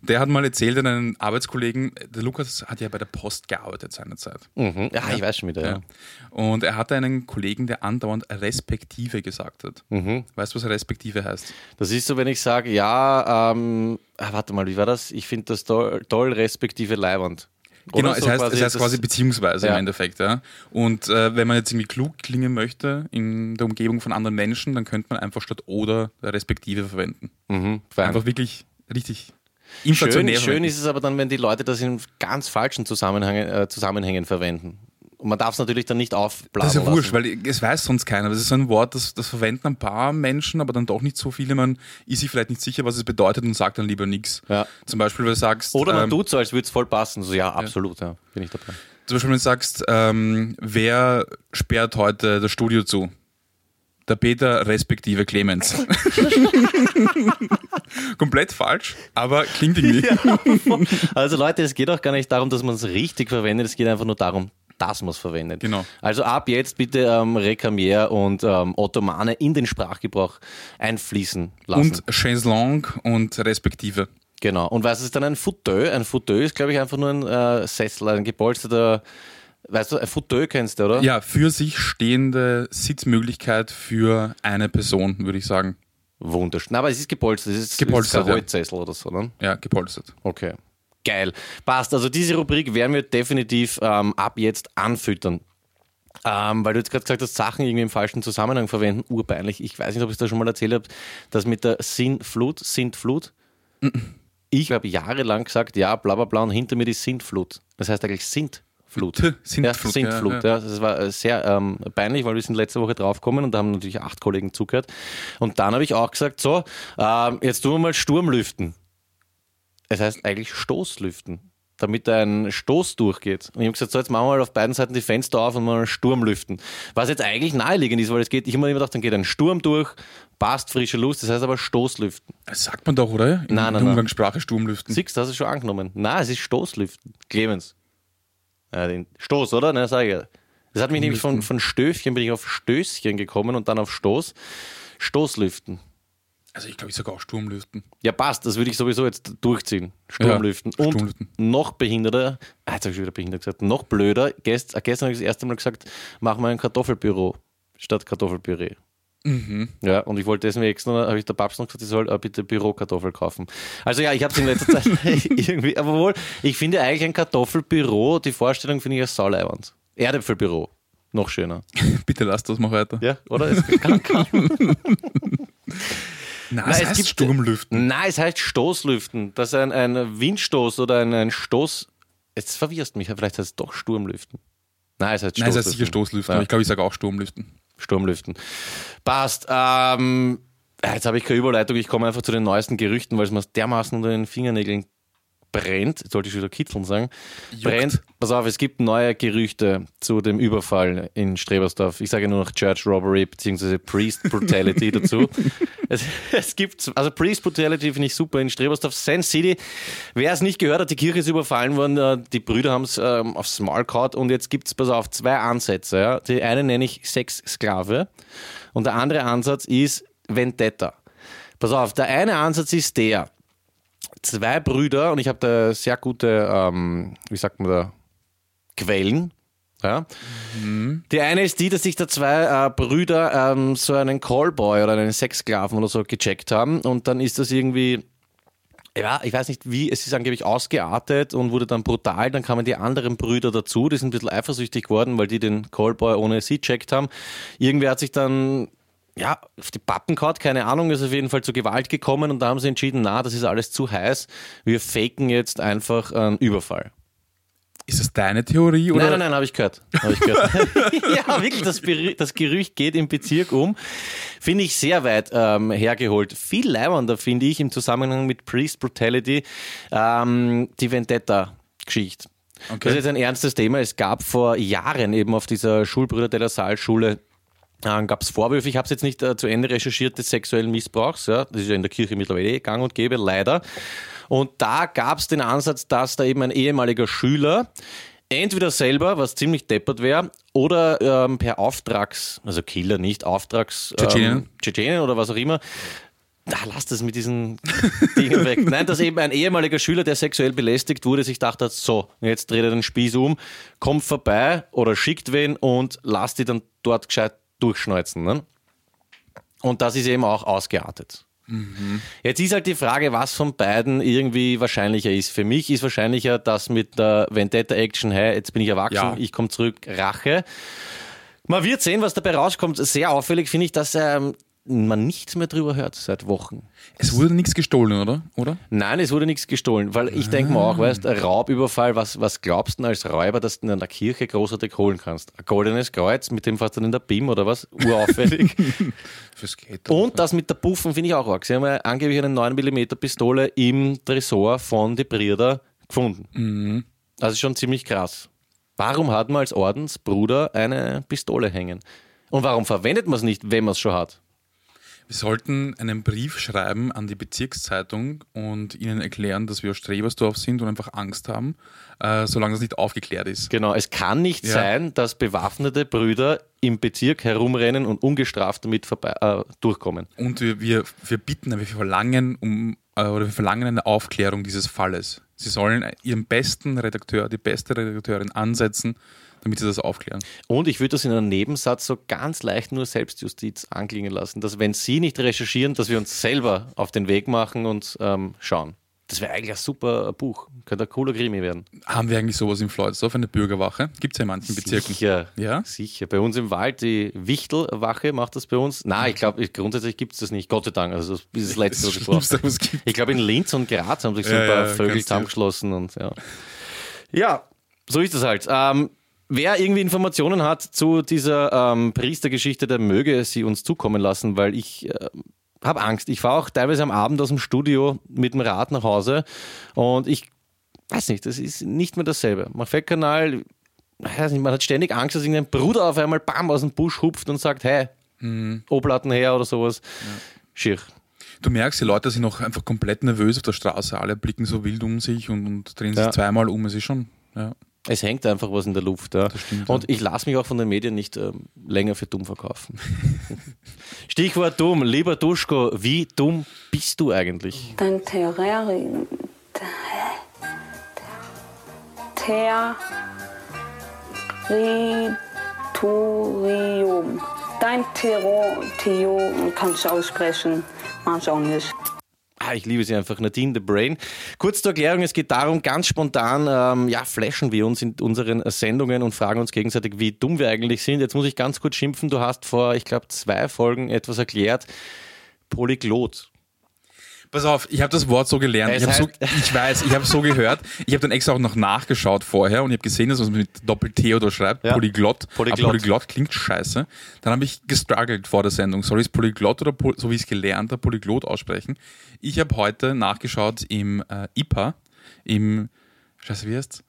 Der hat mal erzählt an einen Arbeitskollegen, der Lukas hat ja bei der Post gearbeitet seinerzeit. Mhm. Ja, ich weiß schon wieder, ja. Ja. Und er hatte einen Kollegen, der andauernd respektive gesagt hat. Mhm. Weißt du, was respektive heißt? Das ist so, wenn ich sage, ja, ähm, ah, warte mal, wie war das? Ich finde das toll, toll, respektive Leiwand. Genau, Oder es so heißt, es heißt quasi beziehungsweise Ja. im Endeffekt. Ja. Und äh, wenn man jetzt irgendwie klug klingen möchte in der Umgebung von anderen Menschen, dann könnte man einfach statt oder respektive verwenden. Mhm. Einfach wirklich richtig Schön, schön ist es aber dann, wenn die Leute das in ganz falschen Zusammenhängen, äh, Zusammenhängen verwenden. Und man darf es natürlich dann nicht aufblasen Das ist ja lassen. wurscht, weil es weiß sonst keiner. Das ist so ein Wort, das, das verwenden ein paar Menschen, aber dann doch nicht so viele. Man ist sich vielleicht nicht sicher, was es bedeutet und sagt dann lieber nichts. Ja. Zum Beispiel, wenn du sagst, Oder man ähm, tut so, als würde es voll passen. So, ja, absolut, ja, bin ich dabei. zum Beispiel, wenn du sagst, ähm, wer sperrt heute das Studio zu? Der Peter respektive Clemens. Komplett falsch, aber klingt irgendwie. Also Leute, es geht auch gar nicht darum, dass man es richtig verwendet, es geht einfach nur darum, dass man es verwendet. Genau. Also ab jetzt bitte ähm, Rekamier und ähm, Ottomane in den Sprachgebrauch einfließen lassen. Und Chaise Longue und respektive. Genau. Und was ist dann ein Fauteuil? Ein Fauteuil ist, glaube ich, einfach nur ein äh, Sessel, ein gepolsterter, weißt du, ein Fauteuil kennst du, oder? Ja, für sich stehende Sitzmöglichkeit für eine Person, würde ich sagen. Wunderschön. Aber es ist gepolstert, es ist, Gepolstert, ist kein ja. Holzsessel oder so, ne? Ja, gepolstert. Okay. Geil. Passt. Also diese Rubrik werden wir definitiv ähm, ab jetzt anfüttern. Ähm, weil du jetzt gerade gesagt hast, Sachen irgendwie im falschen Zusammenhang verwenden, urpeinlich. Ich weiß nicht, ob ich es da schon mal erzählt habe, das mit der Sinnflut, Sintflut. Ich habe jahrelang gesagt, ja, bla bla bla, und hinter mir die Sintflut. Das heißt eigentlich Sintflut. Sintflut, ja, ja, Sintflut. ja. Ja, Das war äh, sehr ähm, peinlich, weil wir sind letzte Woche draufgekommen und da haben natürlich acht Kollegen zugehört. Und dann habe ich auch gesagt, so, ähm, jetzt tun wir mal Sturmlüften. Es heißt eigentlich Stoßlüften, damit ein Stoß durchgeht. Und ich habe gesagt, so, jetzt machen wir mal auf beiden Seiten die Fenster auf und mal Sturmlüften. Was jetzt eigentlich naheliegend ist, weil es geht, ich habe mir immer gedacht, dann geht ein Sturm durch, passt frische Luft, das heißt aber Stoßlüften. Das sagt man doch, oder? In Nein, nein, der nein. Umgangssprache Sturmlüften. Du, das ist schon angenommen. Nein, es ist Stoßlüften. Clemens. Ja, den Stoß, oder? Ne, sag ich ja. Das hat mich nämlich von, von Stöfchen bin ich auf Stößchen gekommen und dann auf Stoß. Stoßlüften. Also ich glaube, ich sage auch Sturmlüften. Ja, passt, das würde ich sowieso jetzt durchziehen. Sturmlüften. Ja, und Sturmlüften. noch behinderter, ah, jetzt habe ich schon wieder behindert gesagt, noch blöder, gest, äh, gestern habe ich das erste Mal gesagt, machen wir ein Kartoffelbüro statt Kartoffelpüree. Mhm. Ja, und ich wollte deswegen extra, habe ich der Papst noch gesagt, ich soll äh, bitte Bürokartoffel kaufen. Also ja, ich habe es in letzter Zeit irgendwie, aber wohl, ich finde eigentlich ein Kartoffelbüro, die Vorstellung finde ich ja sauleiwand. Erdäpfelbüro, noch schöner. Bitte lass das mal weiter. Ja, oder? Es kann, kann. Nein, Nein, es heißt gibt- Sturmlüften. Nein, es heißt Stoßlüften. Das ist ein, ein Windstoß oder ein, ein Stoß. Jetzt verwirrst mich, vielleicht heißt es doch Sturmlüften. Nein, es heißt Nein, es Stoßlüften. heißt sicher Stoßlüften, Ja. aber ich glaube, ich sage auch Sturmlüften. Sturmlüften. Passt. Ähm, jetzt habe ich keine Überleitung, ich komme einfach zu den neuesten Gerüchten, weil es mir dermaßen unter den Fingernägeln brennt, jetzt sollte ich wieder kitzeln sagen, brennt. Pass auf, es gibt neue Gerüchte zu dem Überfall in Strebersdorf. Ich sage nur noch Church Robbery bzw. Priest Brutality dazu. Es, es gibt, also Priest Brutality finde ich super in Strebersdorf, Sand City. Wer es nicht gehört hat, die Kirche ist überfallen worden, äh, die Brüder haben es ähm, aufs Maul gehauen und jetzt gibt es, pass auf, zwei Ansätze. Ja. Die eine nenne ich Sexsklave und der andere Ansatz ist Vendetta. Pass auf, der eine Ansatz ist der, zwei Brüder und ich habe da sehr gute, ähm, wie sagt man da, Quellen. Ja. Die eine ist die, dass sich da zwei äh, Brüder ähm, so einen Callboy oder einen Sexsklaven oder so gecheckt haben und dann ist das irgendwie ja, ich weiß nicht wie, es ist angeblich ausgeartet und wurde dann brutal. Dann kamen die anderen Brüder dazu, die sind ein bisschen eifersüchtig geworden, weil die den Callboy ohne sie checkt haben. Irgendwer hat sich dann ja, auf die Pappen gehauen, keine Ahnung, ist auf jeden Fall zu Gewalt gekommen und da haben sie entschieden, na, das ist alles zu heiß, wir faken jetzt einfach einen Überfall. Ist das deine Theorie? Oder? Nein, nein, nein, habe ich gehört. Hab ich gehört. ja, wirklich, das, das Gerücht geht im Bezirk um. Finde ich sehr weit ähm, hergeholt. Viel leibender finde ich im Zusammenhang mit Priest Brutality ähm, die Vendetta-Geschichte. Okay. Das ist jetzt ein ernstes Thema. Es gab vor Jahren eben auf dieser Schulbrüder de la Salle Schule äh, gab es Vorwürfe, ich habe es jetzt nicht äh, zu Ende recherchiert, des sexuellen Missbrauchs. Ja. Das ist ja in der Kirche mittlerweile eh gang und gäbe, leider. Und da gab es den Ansatz, dass da eben ein ehemaliger Schüler entweder selber, was ziemlich deppert wäre, oder ähm, per Auftrags, also Killer nicht, Auftrags... Tschetschenen. Ähm, Tschetschenen oder was auch immer, na, lass das mit diesen Dingen weg. Nein, dass eben ein ehemaliger Schüler, der sexuell belästigt wurde, sich dachte, so, jetzt dreht er den Spieß um, kommt vorbei oder schickt wen und lasst die dann dort gescheit durchschneuzen. Ne? Und das ist eben auch ausgeartet. Jetzt ist halt die Frage, was von beiden irgendwie wahrscheinlicher ist. Für mich ist wahrscheinlicher, dass mit der Vendetta-Action, hey, jetzt bin ich erwachsen, Ja. ich komme zurück, Rache. Man wird sehen, was dabei rauskommt. Sehr auffällig finde ich, dass ähm, man nichts mehr drüber hört seit Wochen. Es wurde nichts gestohlen, oder? oder? Nein, es wurde nichts gestohlen, weil ich denke mir auch, weißt, Raubüberfall, was, was glaubst du denn als Räuber, dass du in einer Kirche großartig holen kannst? Ein goldenes Kreuz, mit dem fährst du dann in der BIM oder was? Urauffällig. Fürs Geld. Und das mit der Puffen finde ich auch arg. Sie haben ja angeblich eine 9mm Pistole im Tresor von die Brüder gefunden. Das ist schon ziemlich krass. Warum hat man als Ordensbruder eine Pistole hängen? Und warum verwendet man es nicht, wenn man es schon hat? Wir sollten einen Brief schreiben an die Bezirkszeitung und ihnen erklären, dass wir aus Strebersdorf sind und einfach Angst haben, äh, solange das nicht aufgeklärt ist. Genau, es kann nicht Ja. sein, dass bewaffnete Brüder im Bezirk herumrennen und ungestraft damit vorbei, äh, durchkommen. Und wir, wir, wir bitten, wir verlangen um äh, oder wir verlangen eine Aufklärung dieses Falles. Sie sollen ihren besten Redakteur, die beste Redakteurin ansetzen, damit sie das aufklären. Und ich würde das in einem Nebensatz so ganz leicht nur Selbstjustiz anklingen lassen, dass wenn Sie nicht recherchieren, dass wir uns selber auf den Weg machen und ähm, schauen. Das wäre eigentlich ein super Buch. Könnte ein cooler Krimi werden. Haben wir eigentlich sowas in Floydsdorf, eine Bürgerwache? Gibt es ja in manchen Bezirken. Sicher. Ja? Sicher. Bei uns im Wald, die Wichtelwache macht das bei uns. Nein, ich glaube, grundsätzlich gibt es das nicht. Gott sei Dank. Also das ist das Letzte, was ich brauche. Was. Ich glaube, in Linz und Graz haben sich so Ja, ein paar ja, Vögel zusammengeschlossen und ja. Ja, so ist es halt. Ähm, wer irgendwie Informationen hat zu dieser ähm, Priestergeschichte, der möge sie uns zukommen lassen, weil ich äh, habe Angst. Ich fahre auch teilweise am Abend aus dem Studio mit dem Rad nach Hause und ich weiß nicht, das ist nicht mehr dasselbe. Man fährt Kanal, weiß nicht, man hat ständig Angst, dass irgendein Bruder auf einmal bam aus dem Busch hupft und sagt, hey, Mhm. Oblatten her oder sowas. Schier. Du merkst, die Leute sind auch einfach komplett nervös auf der Straße. Alle blicken so wild um sich und, und drehen sich Ja. zweimal um. Es ist schon, ja. Es hängt einfach was in der Luft. Ja. stimmt, und ich lasse mich auch von den Medien nicht ähm, länger für dumm verkaufen. Stichwort dumm. Lieber Duschko, wie dumm bist du eigentlich? Dein Terrarium. Territorium. Dein Territorium kannst du aussprechen, manchmal auch nicht. Ah, ich liebe sie einfach, Nadine the Brain. Kurz zur Erklärung, es geht darum, ganz spontan, ähm, ja, flashen wir uns in unseren Sendungen und fragen uns gegenseitig, wie dumm wir eigentlich sind. Jetzt muss ich ganz kurz schimpfen, du hast vor, ich glaube, zwei Folgen etwas erklärt. Polyglot. Pass auf, ich habe das Wort so gelernt. Ich, so, ich weiß, ich habe so gehört. Ich habe dann extra auch noch nachgeschaut vorher und ich habe gesehen, dass man es mit Doppel-T oder schreibt. Ja. Polyglott. Polyglott. Aber Polyglott klingt scheiße. Dann habe ich gestruggelt vor der Sendung. Soll ich es Polyglott oder Poly so wie ich es gelernt habe, Polyglot aussprechen? Ich habe heute nachgeschaut im äh, IPA im, scheiße, wie heißt's?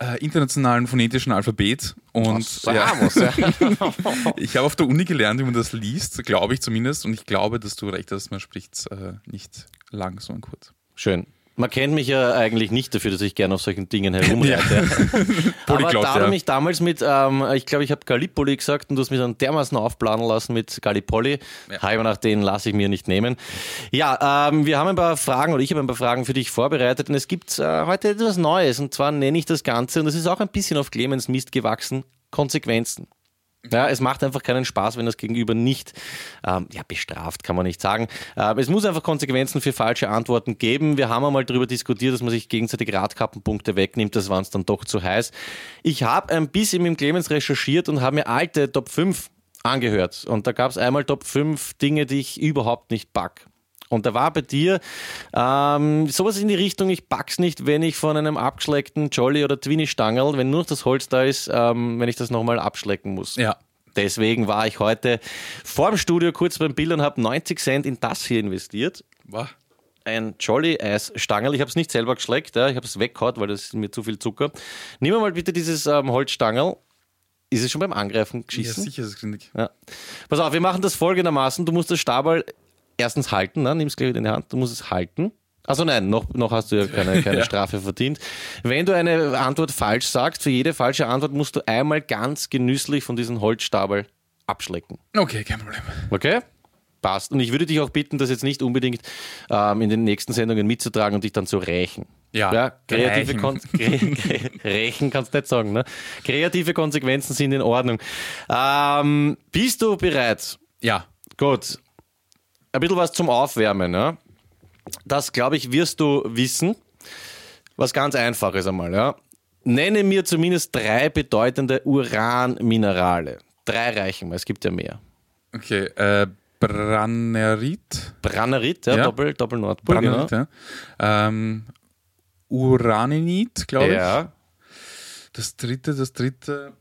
Äh, internationalen phonetischen Alphabet. Und Vamos, ja. ich habe auf der Uni gelernt, wie man das liest, glaube ich zumindest. Und ich glaube, dass du recht hast, man spricht äh, nicht lang, sondern kurz. Schön. Man kennt mich ja eigentlich nicht dafür, dass ich gerne auf solchen Dingen herumreite. Aber da du ja. mich damals mit, ähm, ich glaube, ich habe Gallipoli gesagt und du hast mich dann dermaßen aufplanen lassen mit Gallipoli, Ja. habe ich mir gedacht, den lasse ich mir nicht nehmen. Ja, ähm, wir haben ein paar Fragen oder ich habe ein paar Fragen für dich vorbereitet und es gibt äh, heute etwas Neues und zwar nenne ich das Ganze und das ist auch ein bisschen auf Clemens Mist gewachsen, Konsequenzen. Ja, es macht einfach keinen Spaß, wenn das Gegenüber nicht ähm, ja, bestraft, kann man nicht sagen. Ähm, es muss einfach Konsequenzen für falsche Antworten geben. Wir haben einmal darüber diskutiert, dass man sich gegenseitig Radkappenpunkte wegnimmt. Das war uns dann doch zu heiß. Ich habe ein bisschen mit dem Clemens recherchiert und habe mir alte Top 5 angehört. Und da gab es einmal Top 5 Dinge, die ich überhaupt nicht pack. Und da war bei dir ähm, sowas in die Richtung, ich pack's nicht, wenn ich von einem abgeschleckten Jolly oder Twinny stangel, wenn nur noch das Holz da ist, ähm, wenn ich das nochmal abschlecken muss. Ja. Deswegen war ich heute vor dem Studio kurz beim Bild und habe 90 Cent in das hier investiert. Wow. Ein Jolly Eis Stangel. Ich habe es nicht selber geschleckt, ja. ich habe es weggehauen, weil das ist mir zu viel Zucker. Nimm mal bitte dieses ähm, Holzstangel. Ist es schon beim Angreifen Ja, geschissen? sicher ist es grindig. Ja. Pass auf, wir machen das folgendermaßen. Du musst das Stabal erstens halten, ne? nimm es gleich wieder in die Hand, du musst es halten. Also nein, noch, noch hast du ja keine, keine Ja. Strafe verdient. Wenn du eine Antwort falsch sagst, für jede falsche Antwort musst du einmal ganz genüsslich von diesem Holzstabel abschlecken. Okay, kein Problem. Okay? Passt. Und ich würde dich auch bitten, das jetzt nicht unbedingt ähm, in den nächsten Sendungen mitzutragen und dich dann zu rächen. Ja, kreative rächen. Kon Krä- Krä- rächen kannst du nicht sagen, ne? Kreative Konsequenzen sind in Ordnung. Ähm, bist du bereit? Ja. Gut. Ein bisschen was zum Aufwärmen. Ja? Das, glaube ich, wirst du wissen. Was ganz Einfaches einmal. Ja? Nenne mir zumindest drei bedeutende Uranminerale. Drei reichen mir, es gibt ja mehr. Okay, äh, Brannerit. Brannerit, ja, Ja. Doppel, Doppel Nordpol. Brannerit, Genau. ja. Ähm, Uraninit, glaube ich. Ja, Das dritte, das dritte.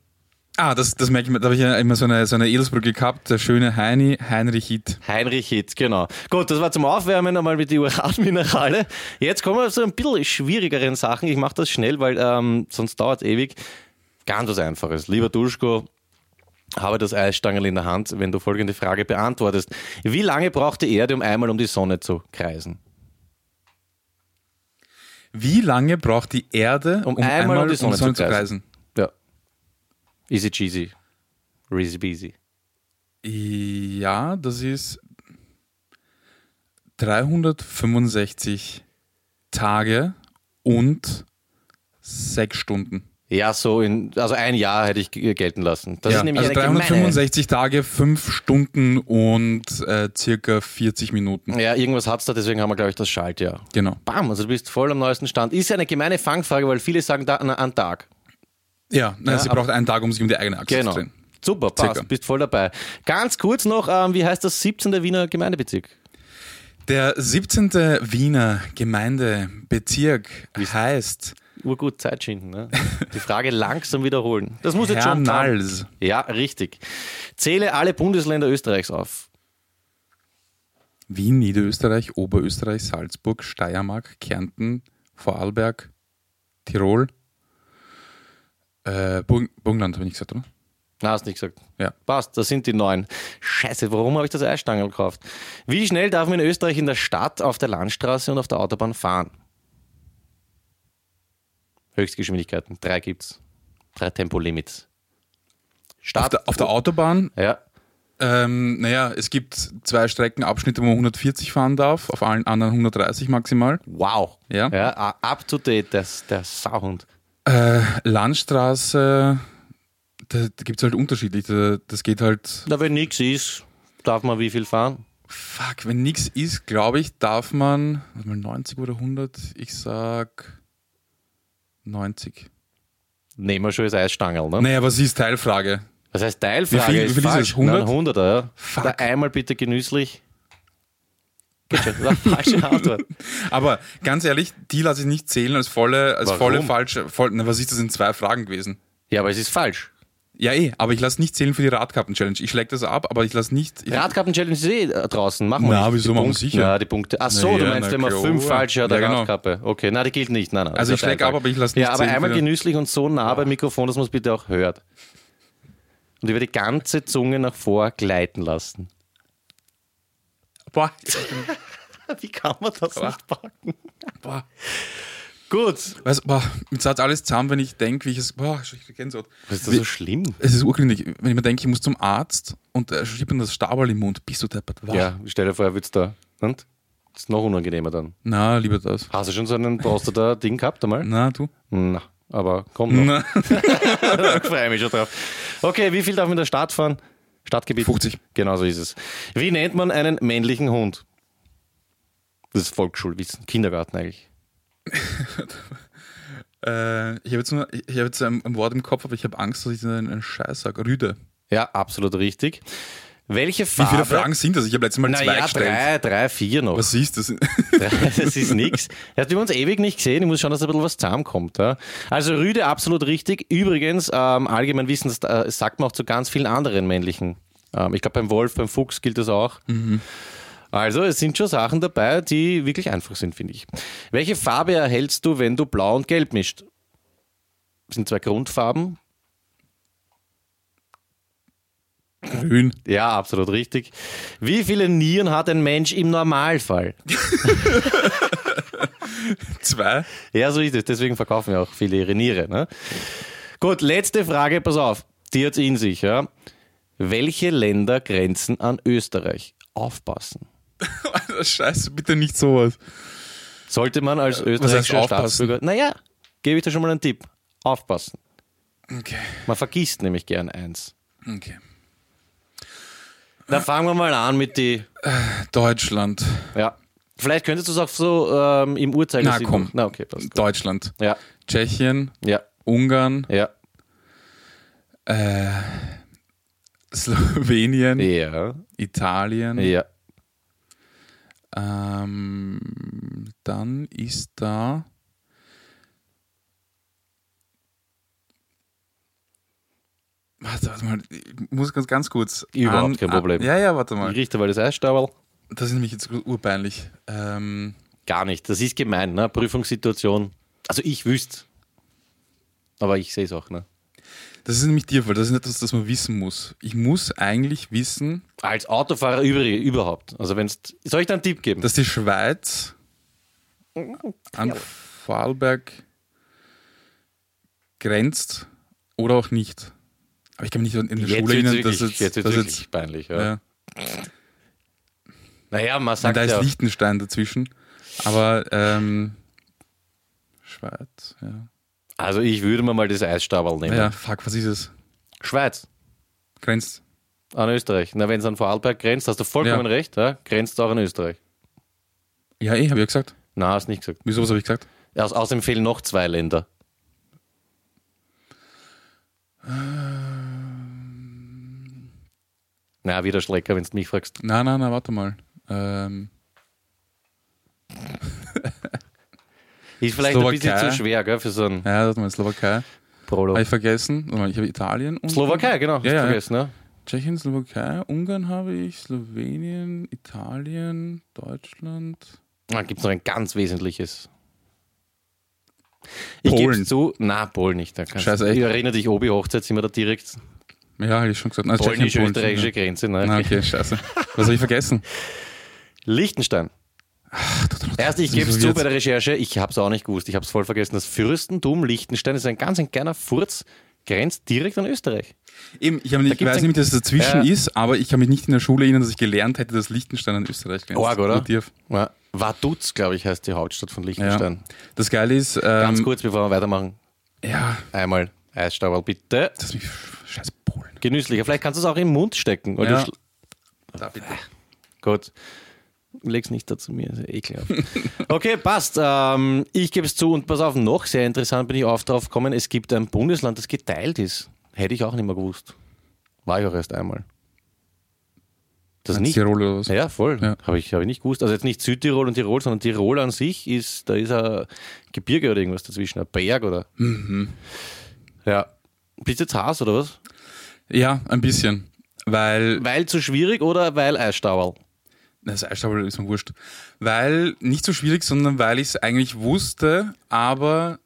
Ah, das, das merke ich mir, da habe ich ja immer so eine, so eine Edelsbrücke gehabt, der schöne Heini, Heinrich Hit. Heinrich Hitz, genau. Gut, das war zum Aufwärmen einmal mit den Uranminerale. Jetzt kommen wir zu ein bisschen schwierigeren Sachen. Ich mache das schnell, weil ähm, sonst dauert es ewig. Ganz was Einfaches. Lieber Duschko, habe das Eisstangel in der Hand, wenn du folgende Frage beantwortest. Wie lange braucht die Erde, um einmal um die Sonne zu kreisen? Wie lange braucht die Erde, Um um, einmal einmal, um die Sonne zu zu kreisen? Easy cheesy. Easy peasy. Ja, das ist 365 Tage und 6 Stunden. Ja, so in, also ein Jahr hätte ich gelten lassen. Das ja, ist nämlich also eine gemeine- 365 Tage, 5 Stunden und äh, circa 40 Minuten. Ja, irgendwas hat's da, deswegen haben wir, glaube ich, das Schaltjahr. Genau. Bam, also du bist voll am neuesten Stand. Ist ja eine gemeine Fangfrage, weil viele sagen da an, an Tag. Ja, nein, Ja, sie braucht einen Tag, um sich um die eigene Achse Genau. zu drehen. Super, passt, Circa. bist voll dabei. Ganz kurz noch, ähm, wie heißt das 17. Wiener Gemeindebezirk? Der 17. Wiener Gemeindebezirk heißt Urgut Zeit schinden, ne? Die Frage langsam wiederholen. Das muss jetzt schon taugen. Hernals. Ja, richtig. Zähle alle Bundesländer Österreichs auf. Wien, Niederösterreich, Oberösterreich, Salzburg, Steiermark, Kärnten, Vorarlberg, Tirol, äh, Burg Burgenland habe ich nicht gesagt, oder? Na, hast nicht gesagt. Ja. Passt, das sind die neun. Scheiße, warum habe ich das Eisstangel gekauft? Wie schnell darf man in Österreich in der Stadt, auf der Landstraße und auf der Autobahn fahren? Höchstgeschwindigkeiten, drei gibt's. Drei Tempolimits. Auf Stadt. der, auf der Autobahn, ja, ähm, naja, es gibt zwei Streckenabschnitte, wo man 140 fahren darf, auf allen anderen 130 maximal. wow. Ja. ja up to date, das, der Sauhund. Äh, Landstraße, da, da gibt es halt unterschiedlich. Da, das geht halt, Na, wenn nichts ist, darf man wie viel fahren? fuck, wenn nichts ist, glaube ich, darf man, warte mal 90 oder 100, ich sag 90. Nehmen wir schon das Eisstangel, ne? Naja, was ist Teilfrage? Das heißt, Teilfrage Wie viel- ist wie viel ist falsch. es? 100? Nein, 100 ja. Fuck. Da einmal bitte genüsslich. Geht schon, das war eine falsche Antwort. Aber ganz ehrlich, die lasse ich nicht zählen als volle, als Warum? volle falsche. Voll, na, was ist das in zwei Fragen gewesen? Ja, aber es ist falsch. Ja, eh, aber ich lasse nicht zählen für die Radkappen-Challenge. Ich schläge das ab, aber ich lasse nicht. Ich, Radkappen-Challenge ist eh äh, draußen. Machen wir Na, nicht. wieso machen wir sicher? Ja, die Punkte. Ach so, Na du ja, meinst, wenn man fünf falsche hat, Ja, der genau. Radkappe. Okay, na, die gilt nicht. Nein, nein, Also ich ein ab, aber ich lasse nicht Ja, aber zählen einmal genüsslich und so nah beim Mikrofon, dass man es bitte auch hört. Und über die ganze Zunge nach vor gleiten lassen. Boah, Wie kann man das nicht packen? boah. Gut. Weißt, boah, mit Satz alles zusammen, wenn ich denke, wie ich es. Boah, ich Gänsehaut. Was ist das so schlimm? Es ist urgründig. Wenn ich mir denke, ich muss zum Arzt und er schiebt mir das Stabal im Mund, bist du deppert. Wow. Ja, stell dir vor, er wird's da. Und? Das ist noch unangenehmer dann. Na, lieber das. Hast du schon so einen Prostata-Ding gehabt einmal? Na, du? Na, aber komm noch. Na. ich freue mich schon drauf. Okay, wie viel darf man in der Stadt fahren? Stadtgebiet? 50. Genau so ist es. Wie nennt man einen männlichen Hund? Das ist Volksschulwissen, Kindergarten eigentlich. Äh, ich habe jetzt, nur- ich hab jetzt ein, ein Wort im Kopf, aber ich habe Angst, dass ich einen, einen Scheiß sage. Rüde. Ja, absolut richtig. Welche Wie Farbe? viele Fragen sind das? Ich habe letztes Mal zwei Naja, gestellt. drei, drei, vier noch. Was ist das? das ist nix. Ja, wir haben uns ewig nicht gesehen. Ich muss schauen, dass ein bisschen was zusammenkommt. Ja. Also Rüde absolut richtig. Übrigens, ähm, allgemein wissen, das äh, sagt man auch zu ganz vielen anderen männlichen. Ähm, ich glaube, beim Wolf, beim Fuchs gilt das auch. Also, es sind schon Sachen dabei, die wirklich einfach sind, finde ich. Welche Farbe erhältst du, wenn du blau und gelb mischt? Das sind zwei Grundfarben. Grün. Ja, absolut richtig. Wie viele Nieren hat ein Mensch im Normalfall? Zwei. Ja, so ist es. Deswegen verkaufen ja auch viele ihre Niere. Ne? Gut, letzte Frage, pass auf. Die hat's in sich. Ja? Welche Länder grenzen an Österreich? Aufpassen. Alter, Scheiße, bitte nicht sowas. Sollte man als heißt österreichischer? Staatsbürger. Naja, gebe ich dir schon mal einen Tipp. Aufpassen. Okay. Man vergisst nämlich gern eins. okay. Da fangen wir mal an mit die. Deutschland. Ja. Vielleicht könntest du es auch so ähm, im Uhrzeigersinn. Na, komm. Na, okay, passt. Deutschland. Ja, Tschechien. ja, Ungarn. ja. Äh, Slowenien. Ja, Italien. ja. Ähm, dann ist da. Warte, warte mal, ich muss ganz, ganz kurz. Überhaupt kein Problem. ja, ja, warte mal. Richter, weil das Eisstauberl. Das ist nämlich jetzt urpeinlich. Ähm, Gar nicht. Das ist gemein, ne? Prüfungssituation. Also ich wüsste. Aber ich sehe es auch, ne? das ist nämlich dir, weil das ist etwas, das man wissen muss. Ich muss eigentlich wissen, Als Autofahrer über, überhaupt. Also wenn's. Soll ich da einen Tipp geben? dass die Schweiz an Vorarlberg grenzt oder auch nicht. Aber ich kann mich nicht in der jetzt Schule erinnern, dass jetzt, jetzt dass wirklich jetzt peinlich. Ja. ja. Naja, man Und sagt da ist. Liechtenstein dazwischen. Aber ähm, Schweiz, ja. Also ich würde mir mal das Eisstauberl nehmen. Ja, fuck, was ist es? Schweiz. Grenzt. An Österreich. Na, wenn es an Vorarlberg grenzt, hast du vollkommen Ja. recht, ja? grenzt auch an Österreich. Ja, eh, habe ich ja gesagt. Na, hast nicht gesagt. Wieso, was habe ich gesagt? Aus, außerdem fehlen noch zwei Länder. Na, wieder Schlecker, wenn du mich fragst. Nein, nein, nein, warte mal. Ähm, Ist vielleicht ein bisschen Slowakei. zu schwer, gell, für so einen ja, warte mal, Slowakei. Prolo. Habe ich vergessen. Ich habe Italien und. Slowakei, genau. Ja, ja. vergessen, ne? Tschechien, Slowakei, Ungarn habe ich, Slowenien, Italien, Deutschland. Da gibt es noch ein ganz wesentliches. Ich Polen. gebe zu, na, Polen nicht. Da kannst Scheiße? Ich erinnere dich, Obi Hochzeit sind wir da direkt. Ja, habe ich schon gesagt. Polen. Polnisch-österreichische Grenze. Ne? Na, okay, scheiße. Was habe ich vergessen? Liechtenstein. Erst, ich gebe es zu bei der Recherche, ich habe es auch nicht gewusst. Ich habe es voll vergessen. Das Fürstentum Liechtenstein ist ein ganz ein kleiner Furz, grenzt direkt an Österreich. Eben, ich, habe nicht, ich weiß nicht, dass es dazwischen Ja. ist, aber ich kann mich nicht in der Schule erinnern, dass ich gelernt hätte, dass Liechtenstein an Österreich grenzt. Org, oder? Ja. Vaduz, glaube ich, heißt die Hauptstadt von Ja. Liechtenstein. Das Geile ist, ähm, Ganz kurz, bevor wir weitermachen. ja, Einmal Eisstauberl, bitte. das mich Polen. Genüsslicher. Vielleicht kannst du es auch im Mund stecken. Oder Ja. Da bitte. Gut. Leg's nicht dazu mir, ist ja ekelhaft. Okay, passt. Ähm, ich gebe es zu und pass auf, noch sehr interessant bin ich auf drauf gekommen. Es gibt ein Bundesland, das geteilt ist. Hätte ich auch nicht mehr gewusst. War ich auch erst einmal. Das nicht. Tirol oder was? Ja, voll. Ja. Habe ich, hab ich nicht gewusst. Also jetzt nicht Südtirol und Tirol, sondern Tirol an sich ist, da ist ein Gebirge oder irgendwas dazwischen, ein Berg oder. Mhm. Ja. Bist du jetzt Haas oder was? Ja, ein bisschen. Weil Weil zu schwierig oder weil Eisstauerl? Das Eisstapel ist mir wurscht. Weil, nicht so schwierig, sondern weil ich es eigentlich wusste, aber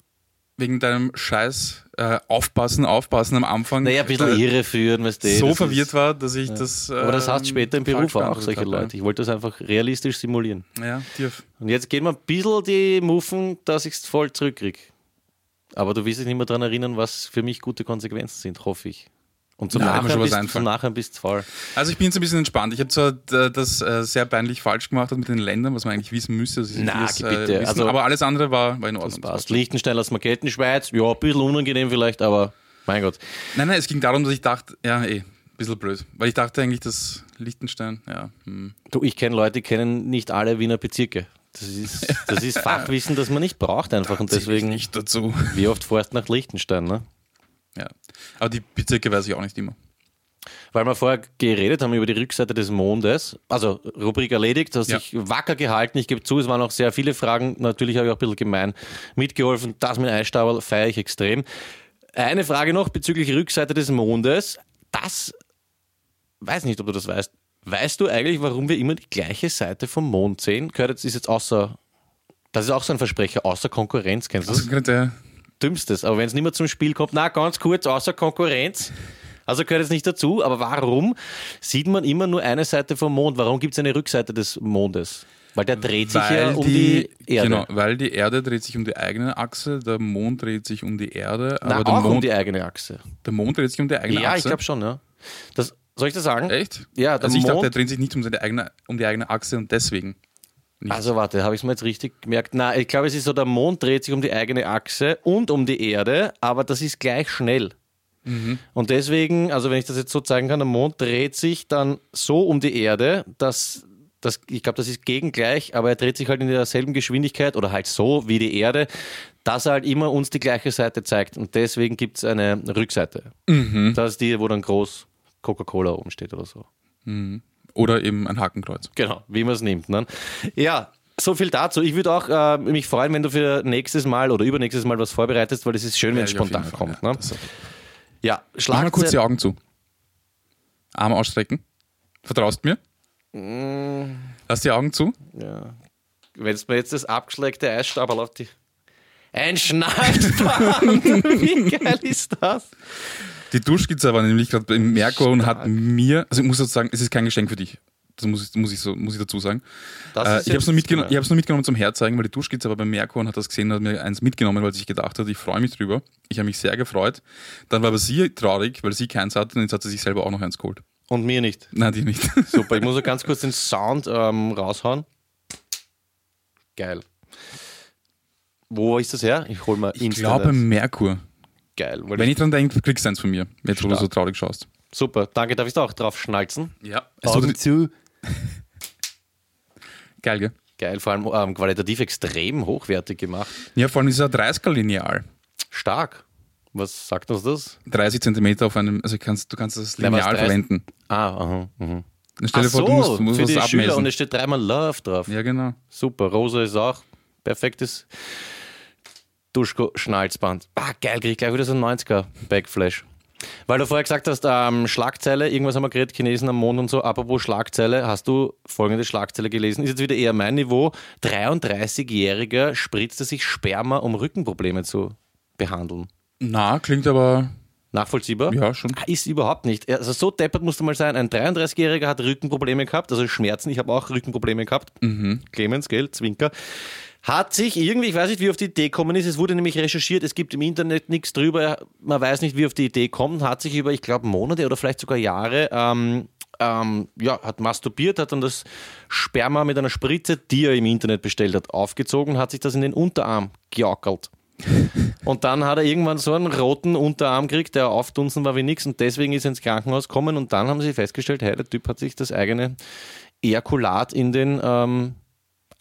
wegen deinem Scheiß äh, Aufpassen, Aufpassen am Anfang Naja, ein bisschen äh, irreführen, weißt du. so das verwirrt ist, war, dass ich das. Aber das hast ähm, später im Beruf auch, solche habe. Leute. Ich wollte das einfach realistisch simulieren. Ja, tief. Und jetzt gehen wir ein bisschen die Muffen, dass ich es voll zurückkriege. Aber du wirst dich nicht mehr daran erinnern, was für mich gute Konsequenzen sind, hoffe ich. Und zum Na, schon was bist, zum Nachhinein bist du voll. Also ich bin jetzt ein bisschen entspannt. Ich habe zwar äh, das äh, sehr peinlich falsch gemacht mit den Ländern, was man eigentlich wissen müsste. ich Na, vieles, bitte. wissen, Also- aber alles andere war, war in Ordnung. Das passt. Liechtenstein lassen wir gelten, Schweiz, ja, ein bisschen unangenehm vielleicht, aber mein Gott. Nein, nein, es ging darum, dass ich dachte, ja, eh, ein bisschen blöd. Weil ich dachte eigentlich, dass Liechtenstein, ja, hm. Du, ich kenne Leute, die kennen nicht alle Wiener Bezirke. Das ist, das ist Fachwissen, das man nicht braucht einfach. Und zähl ich deswegen, nicht dazu. wie oft fährst du nach Liechtenstein, ne? Aber die Bezirke weiß ich auch nicht immer. Weil wir vorher geredet haben über die Rückseite des Mondes. Also Rubrik erledigt, hast Ja. dich wacker gehalten. Ich gebe zu, es waren auch sehr viele Fragen. Natürlich habe ich auch ein bisschen gemein mitgeholfen. Das mit Eisstauber feiere ich extrem. Eine Frage noch bezüglich Rückseite des Mondes. Das, weiß nicht, ob du das weißt. Weißt du eigentlich, warum wir immer die gleiche Seite vom Mond sehen? Gehört jetzt, ist jetzt außer, das ist auch so ein Versprecher, außer Konkurrenz, kennst du das? Also Dümmstes. Aber wenn es nicht mehr zum Spiel kommt, na, ganz kurz, außer Konkurrenz. Also gehört jetzt nicht dazu, aber warum sieht man immer nur eine Seite vom Mond? Warum gibt es eine Rückseite des Mondes? Weil der dreht sich ja um die, Erde. Genau, weil die Erde dreht sich um die eigene Achse, der Mond dreht sich um die Erde, Na, aber der, auch Mond, um die eigene Achse. der Mond dreht sich um die eigene Ja, Achse. ich glaube schon, ja. Das, soll ich das sagen? Echt? Ja, der also ich dachte, Mond- er dreht sich nicht um, seine eigene, um die eigene Achse und deswegen. Nicht. Also warte, habe ich es mir jetzt richtig gemerkt? Na, ich glaube, es ist so, der Mond dreht sich um die eigene Achse und um die Erde, aber das ist gleich schnell. Und deswegen, also wenn ich das jetzt so zeigen kann, der Mond dreht sich dann so um die Erde, dass das, ich glaube, das ist gegengleich, aber er dreht sich halt in derselben Geschwindigkeit oder halt so wie die Erde, dass er halt immer uns die gleiche Seite zeigt. Und deswegen gibt es eine Rückseite. Das ist die, wo dann groß Coca-Cola oben steht oder so. Oder eben ein Hakenkreuz. Genau, wie man es nimmt. Ne? Ja, so viel dazu. Ich würde auch äh, mich freuen, wenn du für nächstes Mal oder übernächstes Mal was vorbereitest, weil es ist schön, wenn es Ja, spontan Fall, kommt. ja. Ne? Ja, Mach mal kurz die. Augen zu. Arme ausstrecken. Vertraust mir? Mm. Lass die Augen zu. Ja. Wenn es mir jetzt das abgeschlägte Eisstaberl auf die. Ein Schnallsband! wie geil ist das? Die Duschskizze war nämlich gerade im Merkur und hat mir, also ich muss jetzt sagen, es ist kein Geschenk für dich. Das muss ich, muss ich, so, muss ich dazu sagen. Äh, ich habe es nur, ich hab's nur mitgenommen zum Herzeigen, weil die Duschskizze war beim Merkur und hat das gesehen und hat mir eins mitgenommen, weil sie sich gedacht hat, ich freue mich drüber. Ich habe mich sehr gefreut. Dann war aber sie traurig, weil sie keins hatte und jetzt hat sie sich selber auch noch eins geholt. Und mir nicht. Nein, die nicht. Super, ich muss noch ganz kurz den Sound ähm, raushauen. Geil. Wo ist das her? Ich hol mal Ich glaube Merkur. Geil. Weil Wenn ich, dran denke, kriegst du eins von mir, jetzt wo du so traurig schaust. super, danke. Darf ich da auch drauf schnalzen? Ja. Augen zu. Geil, gell? Geil, vor allem ähm, qualitativ extrem hochwertig gemacht. Ja, vor allem ist es ein 30er Lineal. Stark. Was sagt uns das? 30 Zentimeter auf einem, also kannst, du kannst das Lineal 30? verwenden. Ah, aha. Mhm. Dann stell dir Ach vor, so, du musst, du musst für was die Schüler und abmessen. es steht dreimal Love drauf. Ja, genau. Super, Rosa ist auch perfektes Duschko-Schnalzband. Ah, geil, krieg ich gleich wieder so ein 90er Backflash. Weil du vorher gesagt hast, ähm, Schlagzeile, irgendwas haben wir geredet, Chinesen am Mond und so. Apropos Schlagzeile, hast du folgende Schlagzeile gelesen? Ist jetzt wieder eher mein Niveau. 33-Jähriger spritzte sich Sperma, um Rückenprobleme zu behandeln. Na, klingt aber, Nachvollziehbar? ja, schon. Ah, Ist überhaupt nicht. Also so deppert musst du mal sein. Ein 33-Jähriger hat Rückenprobleme gehabt, also Schmerzen. Ich habe auch Rückenprobleme gehabt. Clemens, gell, Zwinker. Hat sich irgendwie, ich weiß nicht, wie auf die Idee gekommen ist, es wurde nämlich recherchiert, es gibt im Internet nichts drüber, man weiß nicht, wie auf die Idee kommt, hat sich über, ich glaube, Monate oder vielleicht sogar Jahre, ähm, ähm, ja, hat masturbiert, hat dann das Sperma mit einer Spritze, die er im Internet bestellt hat, aufgezogen, hat sich das in den Unterarm geackert. Und dann hat er irgendwann so einen roten Unterarm gekriegt, der aufdunsen war wie nix und deswegen ist er ins Krankenhaus gekommen und dann haben sie festgestellt, hey, der Typ hat sich das eigene Ejakulat in den ähm,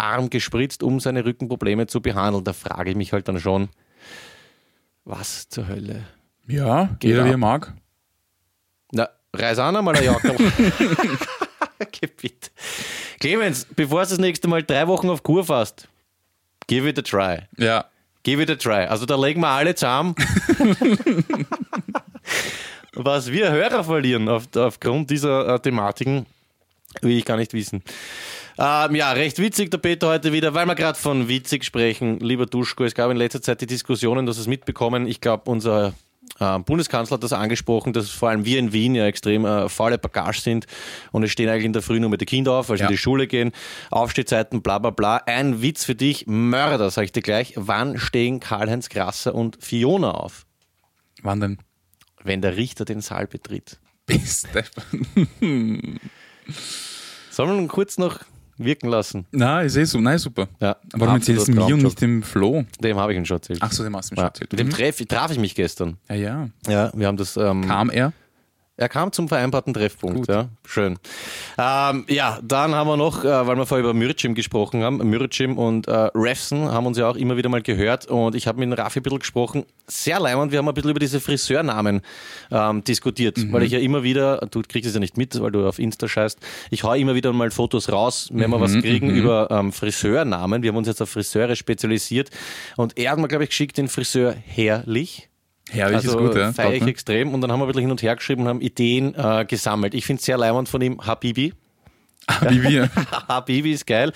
Arm gespritzt, um seine Rückenprobleme zu behandeln. Da frage ich mich halt dann schon, was zur Hölle? Ja, Geht jeder wie ab. er mag. Na, reiß an einmal ein Jackel. Geh bitte. Clemens, bevor du das nächste Mal drei Wochen auf Kur fährst, give it a try. Ja. Give it a try. Also da legen wir alle zusammen. was wir Hörer verlieren auf, aufgrund dieser äh, Thematiken, will ich gar nicht wissen. Ähm, ja, recht witzig der Peter heute wieder, weil wir gerade von witzig sprechen. Lieber Duschko, es gab in letzter Zeit die Diskussionen, dass es mitbekommen. Ich glaube, unser äh, Bundeskanzler hat das angesprochen, dass vor allem wir in Wien ja extrem äh, faule Bagage sind und es stehen eigentlich in der Früh nur mit den Kindern auf, weil sie Ja. in die Schule gehen, Aufstehzeiten, bla bla bla. Ein Witz für dich, Mörder, sag ich dir gleich. Wann stehen Karl-Heinz Grasser und Fiona auf? Wann denn? Wenn der Richter den Saal betritt. Beste. Sollen wir kurz noch wirken lassen? Na, ich sehe so. Nein, super. Ja, Warum erzählst du mir und nicht dem Flo? Dem habe ich ihn schon erzählt. Ach so, dem hast du mir schon erzählt. Mit dem Mhm. treff, traf ich mich gestern. Ja, ja. Ja, wir haben das. Ähm, Kam er? Er kam zum vereinbarten Treffpunkt, Gut. ja. Schön. Ähm, ja, dann haben wir noch, äh, weil wir vorher über Mürcim gesprochen haben, Mürcim und äh, Refsen haben uns ja auch immer wieder mal gehört und ich habe mit Raffi ein bisschen gesprochen. Sehr leimend, wir haben ein bisschen über diese Friseurnamen ähm, diskutiert, weil ich ja immer wieder, du kriegst es ja nicht mit, weil du auf Insta scheißt, ich hau immer wieder mal Fotos raus, wenn wir was kriegen über ähm, Friseurnamen. Wir haben uns jetzt auf Friseure spezialisiert und er hat mir, glaube ich, geschickt den Friseur Herrlich. Herrlich Also ist gut, ja. feiere ich extrem und dann haben wir ein bisschen hin und her geschrieben und haben Ideen äh, gesammelt. Ich finde es sehr leimend von ihm, Habibi. Wie wir. Habibi ist geil.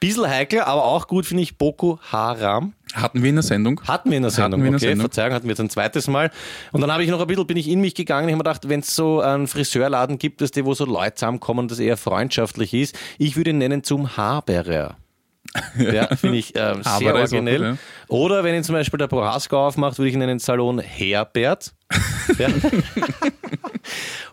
Bisschen heikel, aber auch gut finde ich Boko Haram. Hatten wir in der Sendung? Hatten wir in der Sendung. wir in der okay, Sendung. Verzeihung, hatten wir jetzt ein zweites Mal. Und dann habe ich noch ein bisschen, bin ich in mich gegangen. Ich habe mir gedacht, wenn es so einen Friseurladen gibt, dass die, wo so Leute zusammenkommen das eher freundschaftlich ist, ich würde ihn nennen zum Haberer. Ja, finde ich ähm, sehr originell. gut, ja. Oder wenn ihn zum Beispiel der Boraska aufmacht, würde ich ihn nennen Salon Herbert. Ja.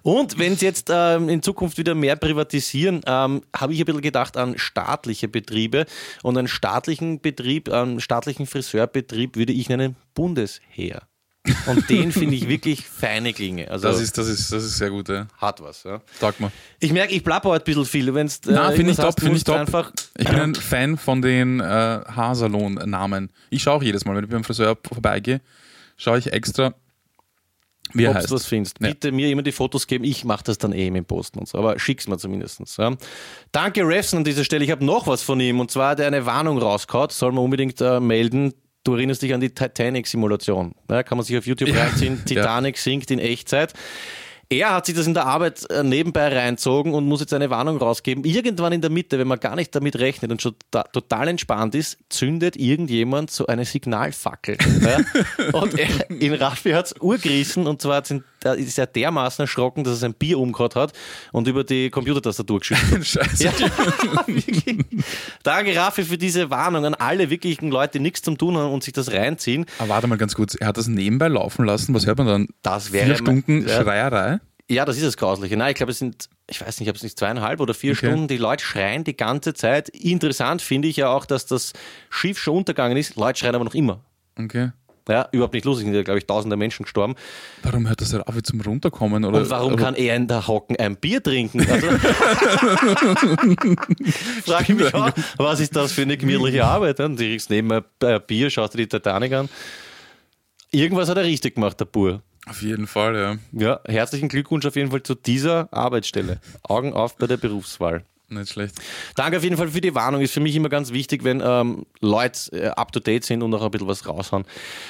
Und wenn sie jetzt ähm, in Zukunft wieder mehr privatisieren, ähm, habe ich ein bisschen gedacht an staatliche Betriebe. Und einen staatlichen Betrieb, einen staatlichen Friseurbetrieb würde ich nennen Bundesheer. Und den finde ich wirklich feine Klinge. Also Das ist, das ist, das ist sehr gut, ja. hat was. Ja. Taugt mir. Ich merke, ich plapper heute ein bisschen viel. Wenn's, äh, Na, finde ich top, finde ich top. Einfach, Ich bin ein Fan von den äh, Haarsalon-Namen. Ich schaue auch jedes Mal, wenn ich beim Friseur vorbeigehe, schaue ich extra, wie er ob heißt. du was findest. Ja. Bitte mir immer die Fotos geben, ich mache das dann eh im Posten und so, aber schick's mir zumindest. Ja. Danke Refsen an dieser Stelle, ich habe noch was von ihm und zwar hat er eine Warnung rausgehauen, soll man unbedingt äh, melden. Du erinnerst dich an die Titanic-Simulation. Ja, kann man sich auf YouTube reinziehen. Titanic sinkt in Echtzeit. Er hat sich das in der Arbeit äh, nebenbei reinzogen und muss jetzt eine Warnung rausgeben. Irgendwann in der Mitte, wenn man gar nicht damit rechnet und schon total entspannt ist, zündet irgendjemand so eine Signalfackel. Ja? Und er, in Raffi hat es urgerissen und zwar sind, da ist er dermaßen erschrocken, dass er sein Bier umgehauen hat und über die Computertastatur geschüttet hat. Scheiße. Ja. Danke, Raffi, für diese Warnung an alle wirklichen Leute, die nichts zum tun haben und sich das reinziehen. Aber warte mal ganz kurz, er hat das nebenbei laufen lassen. Was hört man dann? Das wäre Vier Stunden ja. Schreierei? Ja, das ist das Grausliche. Nein, ich glaube, es sind, ich weiß nicht, ob es nicht zweieinhalb oder vier Okay. Stunden. Die Leute schreien die ganze Zeit. Interessant finde ich ja auch, dass das Schiff schon untergegangen ist. Leute schreien aber noch immer. Okay. Ja, überhaupt nicht lustig. Sind ja, glaube ich, tausende Menschen gestorben. Warum hört das er auf zum Runterkommen? Oder, Und warum oder- kann er in der Hocken ein Bier trinken? Also, frage ich mich auch, was ist das für eine gemütliche Arbeit? Und du kriegst neben ein Bier, schaust dir die Titanic an. Irgendwas hat er richtig gemacht, der Bur. Auf jeden Fall, ja. Ja, herzlichen Glückwunsch auf jeden Fall zu dieser Arbeitsstelle. Augen auf bei der Berufswahl. Nicht schlecht. Danke auf jeden Fall für die Warnung. Ist für mich immer ganz wichtig, wenn ähm, Leute äh, up to date sind und noch ein bisschen was raushauen.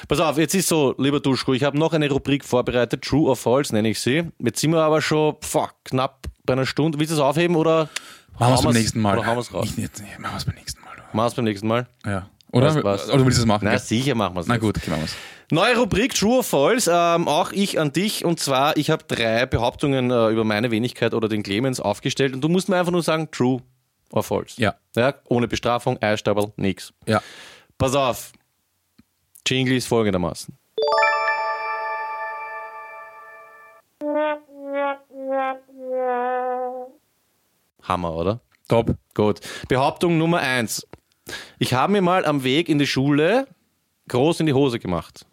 Pass auf, jetzt ist so, lieber Duschko, ich habe noch eine Rubrik vorbereitet, True or False nenne ich sie. Jetzt sind wir aber schon pff, knapp bei einer Stunde. Willst du es aufheben oder Machen wir es beim nächsten Mal. Oder hauen wir es raus? Ich nicht, nee, machen wir es beim nächsten Mal. Machen wir es beim nächsten Mal? Ja. Oder, Was, was? oder willst du es machen? Na sicher machen wir es. Na gut, okay, machen wir es. Neue Rubrik True or False, ähm, auch ich an dich. Und zwar, ich habe drei Behauptungen äh, über meine Wenigkeit oder den Clemens aufgestellt und du musst mir einfach nur sagen, True or False. Ja. ja ohne Bestrafung, Eistabel, nix. Ja. Pass auf. Jingle ist folgendermaßen. Hammer, oder? Top. Gut. Behauptung Nummer eins. Ich habe mir mal am Weg in die Schule groß in die Hose gemacht.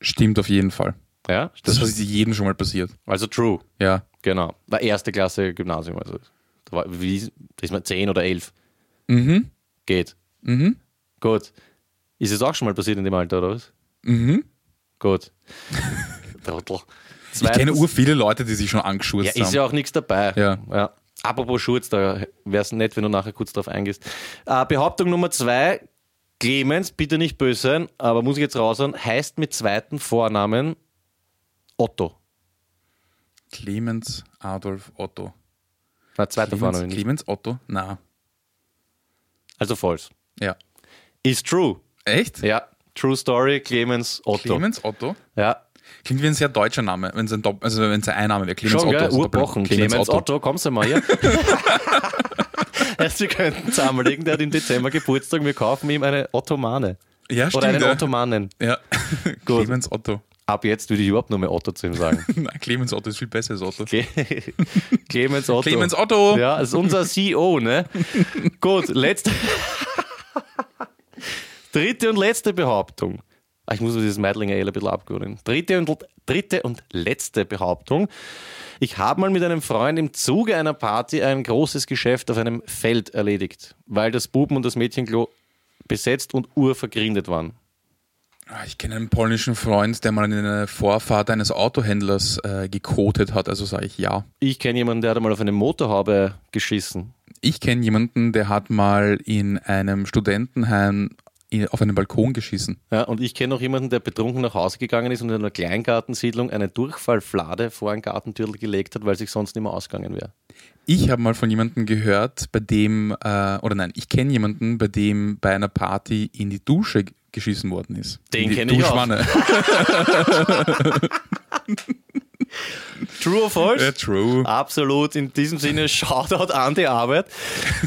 Stimmt auf jeden Fall. Ja, Das ist jedem schon mal passiert. also true. Ja. Genau. War erste Klasse Gymnasium. Also, da war, wie, ist man 10 oder 11. Mhm. Geht. Mhm. Gut. Ist es auch schon mal passiert in dem Alter, oder was? Mhm. Gut. Trottel. Ich kenne ur viele Leute, die sich schon angeschurzt Ja, ist haben. ja auch nichts dabei. Ja. ja. Apropos Schurz, da wäre es nett, wenn du nachher kurz drauf eingehst. Äh, Behauptung Nummer zwei. Clemens, bitte nicht böse sein, aber muss ich jetzt raushauen, heißt mit zweiten Vornamen Otto. Clemens Adolf Otto. Na, zweiter Clemens, vorne nicht. Clemens Otto? Na. Also falsch. Ja. Ist true. Echt? Ja, true story, Clemens Otto. Clemens Otto? Ja, Klingt wie ein sehr deutscher Name, wenn es ein, Dopp- also ein Einname wäre. Clemens schon, Otto. gell? Urbochen. Clemens, Otto. kommst du mal hier? also, wir könnten zusammenlegen, der hat im Dezember Geburtstag, wir kaufen ihm eine Ottomane. Ja, Oder einen stimmt. ja. Ottomanen. Ja. Gut. Clemens Otto. Ab jetzt würde ich überhaupt nur mehr Otto zu ihm sagen. Nein, Clemens Otto ist viel besser als Otto. Cle- Clemens Otto. Clemens Otto! Ja, ist unser CEO, ne? Gut, letzte. dritte und letzte Behauptung. Ah, Ich muss mir dieses Meidlinger Ale ein bisschen abgewöhnen. Dritte und, dritte und letzte Behauptung. Ich habe mal mit einem Freund im Zuge einer Party ein großes Geschäft auf einem Feld erledigt, weil das Buben- und das Mädchenklo besetzt und urvergrindet waren. Ah, Ich kenne einen polnischen Freund, der mal in eine Vorfahrt eines Autohändlers äh, gekotet hat, also sage ich ja. Ich kenne jemanden, der hat mal auf eine Motorhaube geschissen. Ich kenne jemanden, der hat mal in einem Studentenheim auf einen Balkon geschissen. Ja, und ich kenne noch jemanden, der betrunken nach Hause gegangen ist und in einer Kleingartensiedlung eine Durchfallflade vor ein Gartentürtel gelegt hat, weil sich sonst nicht mehr ausgegangen wäre. Ich habe mal von jemandem gehört, bei dem, äh, oder nein, ich kenne jemanden, bei dem bei einer Party in die Dusche geschissen worden ist. Den In die kenn ich auch. True or false? Ja, true. Absolut. In diesem Sinne, Shoutout an die Arbeit.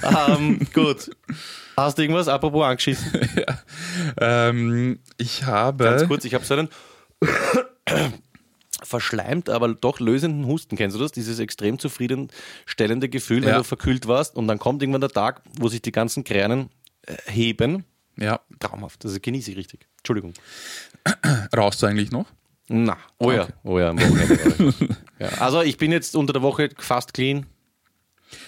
ähm, gut. Hast du irgendwas apropos angeschissen? Ähm, ich habe. Ganz kurz, ich habe so einen verschleimt, aber doch lösenden Husten. Kennst du das? Dieses extrem zufriedenstellende Gefühl, wenn Ja. du verkühlt warst und dann kommt irgendwann der Tag, wo sich die ganzen Kränen äh, heben. Ja, Traumhaft. Das genieße ich richtig. Entschuldigung. rauchst du eigentlich noch? Na, oh ja, Okay. oh ja, am Wochenende. ja. Also ich bin jetzt unter der Woche fast clean,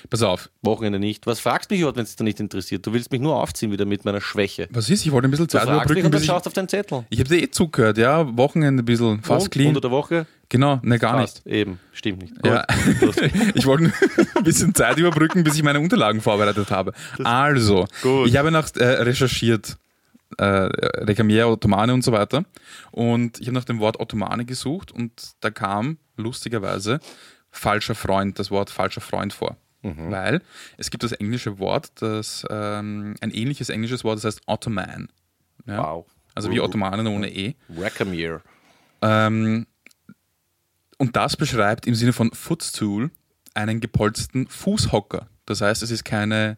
Pass auf, Wochenende nicht. Was fragst du mich überhaupt, wenn es dir nicht interessiert? Du willst mich nur aufziehen wieder mit meiner Schwäche. was ist? Ich wollte ein bisschen Du Zeit mich überbrücken, und dann bis ich. schaust du auf deinen Zettel. Ich habe dir eh zugehört, ja. Wochenende ein bisschen fast Und clean. Unter der Woche? Genau, ne, gar nicht. Fast. Eben, stimmt nicht. Ja. Ich wollte ein bisschen Zeit überbrücken, bis ich meine Unterlagen vorbereitet habe. Also, Gut. ich habe nach äh, recherchiert, äh, Recamier, Ottomane und so weiter. Und ich habe nach dem Wort Ottomane gesucht und da kam lustigerweise falscher Freund, das Wort falscher Freund vor. Mhm. Weil es gibt das englische Wort, das ähm, ein ähnliches englisches Wort, das heißt Ottoman. Ja? Wow. Also wie Ottomanen ohne E. Recamier. Ähm, und das beschreibt im Sinne von Footstool einen gepolsterten Fußhocker. Das heißt, es ist keine,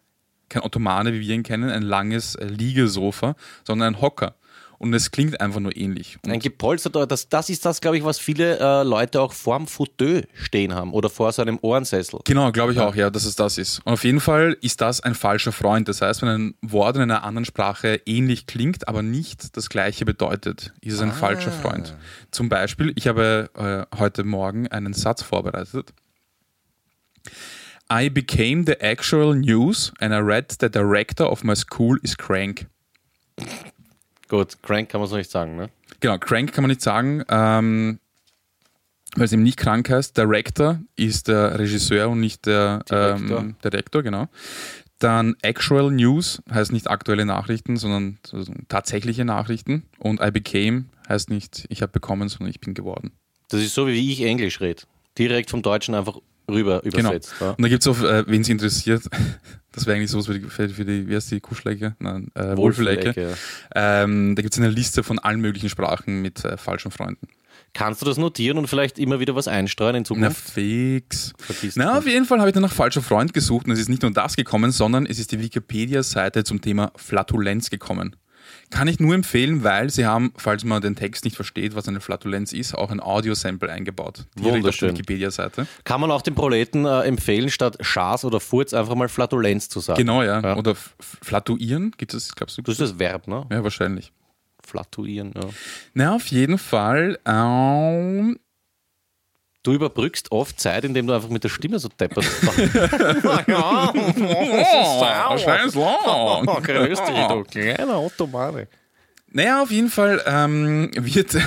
kein Ottomane, wie wir ihn kennen, ein langes äh, Liegesofa, sondern ein Hocker. Und es klingt einfach nur ähnlich. Und Ein gepolsterter, das, das ist das, glaube ich, was viele äh, Leute auch vorm Fauteuil stehen haben oder vor so einem Ohrensessel. Genau, glaube ich auch, ja, dass es das ist. Und auf jeden Fall ist das ein falscher Freund. Das heißt, wenn ein Wort in einer anderen Sprache ähnlich klingt, aber nicht das gleiche bedeutet, ist es ein falscher Freund. Zum Beispiel, ich habe äh, heute Morgen einen Satz vorbereitet. I became the actual news and I read the director of my school is crank. Gut, Crank kann man so nicht sagen, ne? Genau, crank kann man nicht sagen, ähm, weil es eben nicht krank heißt. Director ist der Regisseur und nicht der Direktor. Ähm, Direktor, genau. Dann Actual News heißt nicht aktuelle Nachrichten, sondern so tatsächliche Nachrichten. Und I became heißt nicht ich habe bekommen, sondern ich bin geworden. Das ist so, wie ich Englisch rede. Direkt vom Deutschen einfach rüber Genau. übersetzt. Ja. Und da gibt es auch, äh, wen es interessiert, das wäre eigentlich sowas für die, für die, wie heißt die Kuschelecke? Nein, äh, ja. Ähm, da gibt es eine Liste von allen möglichen Sprachen mit äh, falschen Freunden. Kannst du das notieren und vielleicht immer wieder was einstreuen in Na Zukunft? fix. Vergiss Na, auf jeden Fall habe ich dann nach falscher Freund gesucht und es ist nicht nur das gekommen, sondern es ist die Wikipedia-Seite zum Thema Flatulenz gekommen. Kann ich nur empfehlen, weil sie haben, falls man den Text nicht versteht, was eine Flatulenz ist, auch ein Audiosample eingebaut. Direkt auf der Wunderschön. Wikipedia-Seite. Kann man auch den Proleten äh, empfehlen, statt Schaß oder Furz einfach mal Flatulenz zu sagen? Genau, ja. Ja. Oder flatuieren, gibt es, glaubst du? Das ist das Verb, ne? Ja, wahrscheinlich. Flatuieren, ja. Na, auf jeden Fall. Ähm, Du überbrückst oft Zeit, indem du einfach mit der Stimme so depperst. oh, scheiß lang. Grüß dich, du kleiner Ottomane. Naja, auf jeden Fall ähm, wird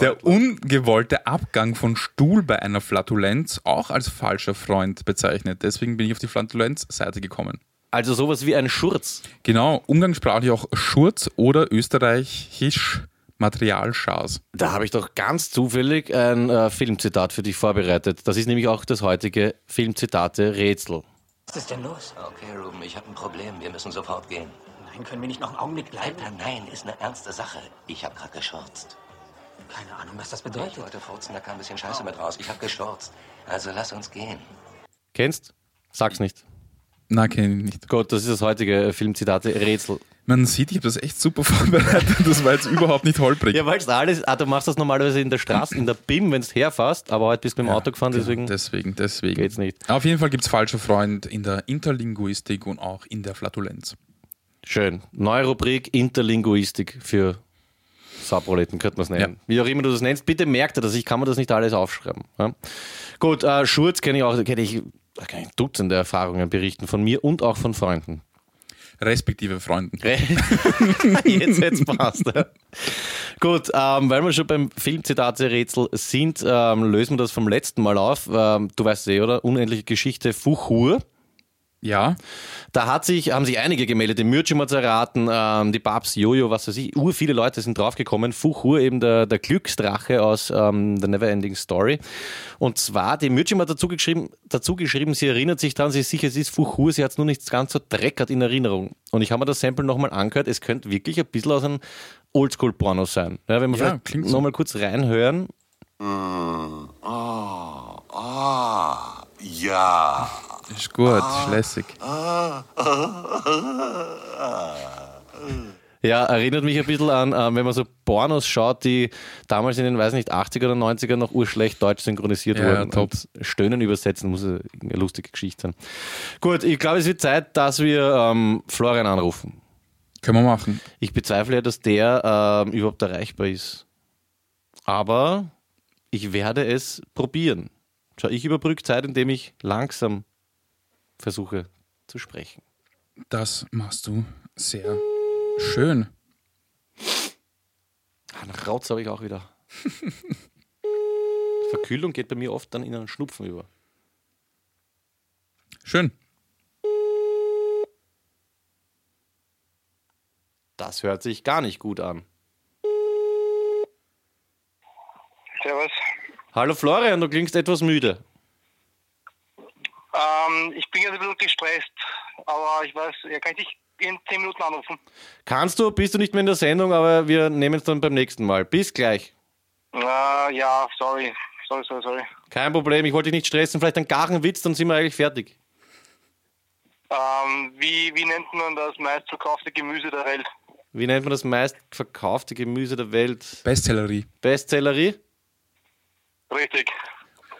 der ungewollte Abgang von Stuhl bei einer Flatulenz auch als falscher Freund bezeichnet. Deswegen bin ich auf die Flatulenz-Seite gekommen. Also sowas wie ein Schurz. Genau, umgangssprachlich auch Schurz oder österreichisch Materialschars. Da habe ich doch ganz zufällig ein äh, Filmzitat für dich vorbereitet. Das ist nämlich auch das heutige Filmzitate-Rätsel. Was ist denn los? Okay, Ruben, ich habe ein Problem. Wir müssen sofort gehen. Nein, können wir nicht noch einen Augenblick bleiben? Alter, nein, ist eine ernste Sache. Ich habe gerade geschurzt. Keine Ahnung, was das Ich bedeutet. wollte furzen, da kam ein bisschen Scheiße mit raus. Ich habe geschurzt. Also lass uns gehen. Kennst? Sag's nicht. Na, kenne ich nicht. Gut, das ist das heutige Filmzitate-Rätsel. Man sieht, ich habe das echt super vorbereitet. Das war jetzt überhaupt nicht holprig. Ja, weil alles, ah, du machst das normalerweise in der Straße, in der BIM, wenn du herfährst, aber heute bist du mit dem Auto gefahren, deswegen Deswegen, deswegen. geht's nicht. Auf jeden Fall gibt es falscher Freund in der Interlinguistik und auch in der Flatulenz. Schön. Neue Rubrik Interlinguistik für Sauproleten, könnte man es nennen. Ja. Wie auch immer du das nennst, bitte merkt dir das, ich kann mir das nicht alles aufschreiben. Ja? Gut, äh, Schurz kenne ich auch, kenne ich, da kann ich Dutzende Erfahrungen berichten von mir und auch von Freunden. Respektive Freunden. jetzt jetzt passt. Ja. Gut, ähm, weil wir schon beim Filmzitate-Rätsel sind, ähm, lösen wir das vom letzten Mal auf. Ähm, du weißt eh, oder? Unendliche Geschichte Fuchur. Ja, Da hat sich, haben sich einige gemeldet, die Mürcim hat's erraten, ähm, die Babs, Jojo, was weiß ich, ur viele Leute sind draufgekommen. Fuchur, eben der, der Glücksdrache aus ähm, The Neverending Story. Und zwar, die Mürcim hat dazu geschrieben, dazu geschrieben, sie erinnert sich daran, sie ist sicher, es ist Fuchur, sie hat es nur nicht ganz so dreckert in Erinnerung. Und ich habe mir das Sample nochmal angehört, es könnte wirklich ein bisschen aus einem Oldschool-Porno sein. Ja, wenn wir Ja, vielleicht so. nochmal kurz reinhören. Ah, ja. Ist gut, ist lässig. Ja, erinnert mich ein bisschen an, ähm, wenn man so Pornos schaut, die damals in den, weiß nicht, 80er oder 90er noch urschlecht deutsch synchronisiert Ja, wurden. top. Und Stöhnen übersetzen muss eine lustige Geschichte sein. Gut, ich glaube, es wird Zeit, dass wir ähm, Florian anrufen. Können wir machen. Ich bezweifle ja, dass der ähm, überhaupt erreichbar ist. Aber ich werde es probieren. Schau, ich überbrücke Zeit, indem ich langsam versuche zu sprechen. Das machst du sehr schön. Ah, nach Rautz habe ich auch wieder. Verkühlung geht bei mir oft dann in einen Schnupfen über. Schön. Das hört sich gar nicht gut an. Servus. Hallo Florian, du klingst etwas müde. Ähm, ich bin jetzt ein bisschen gestresst, aber ich weiß, ja, kann ich dich in 10 Minuten anrufen? Kannst du, bist du nicht mehr in der Sendung, aber wir nehmen es dann beim nächsten Mal. Bis gleich. Äh, ja, sorry. Sorry, sorry, sorry. Kein Problem, ich wollte dich nicht stressen. Vielleicht ein Gachenwitz, dann sind wir eigentlich fertig. Ähm, wie, wie nennt man das meistverkaufte Gemüse der Welt? Wie nennt man das meistverkaufte Gemüse der Welt? Bestsellerie. Bestsellerie? Richtig.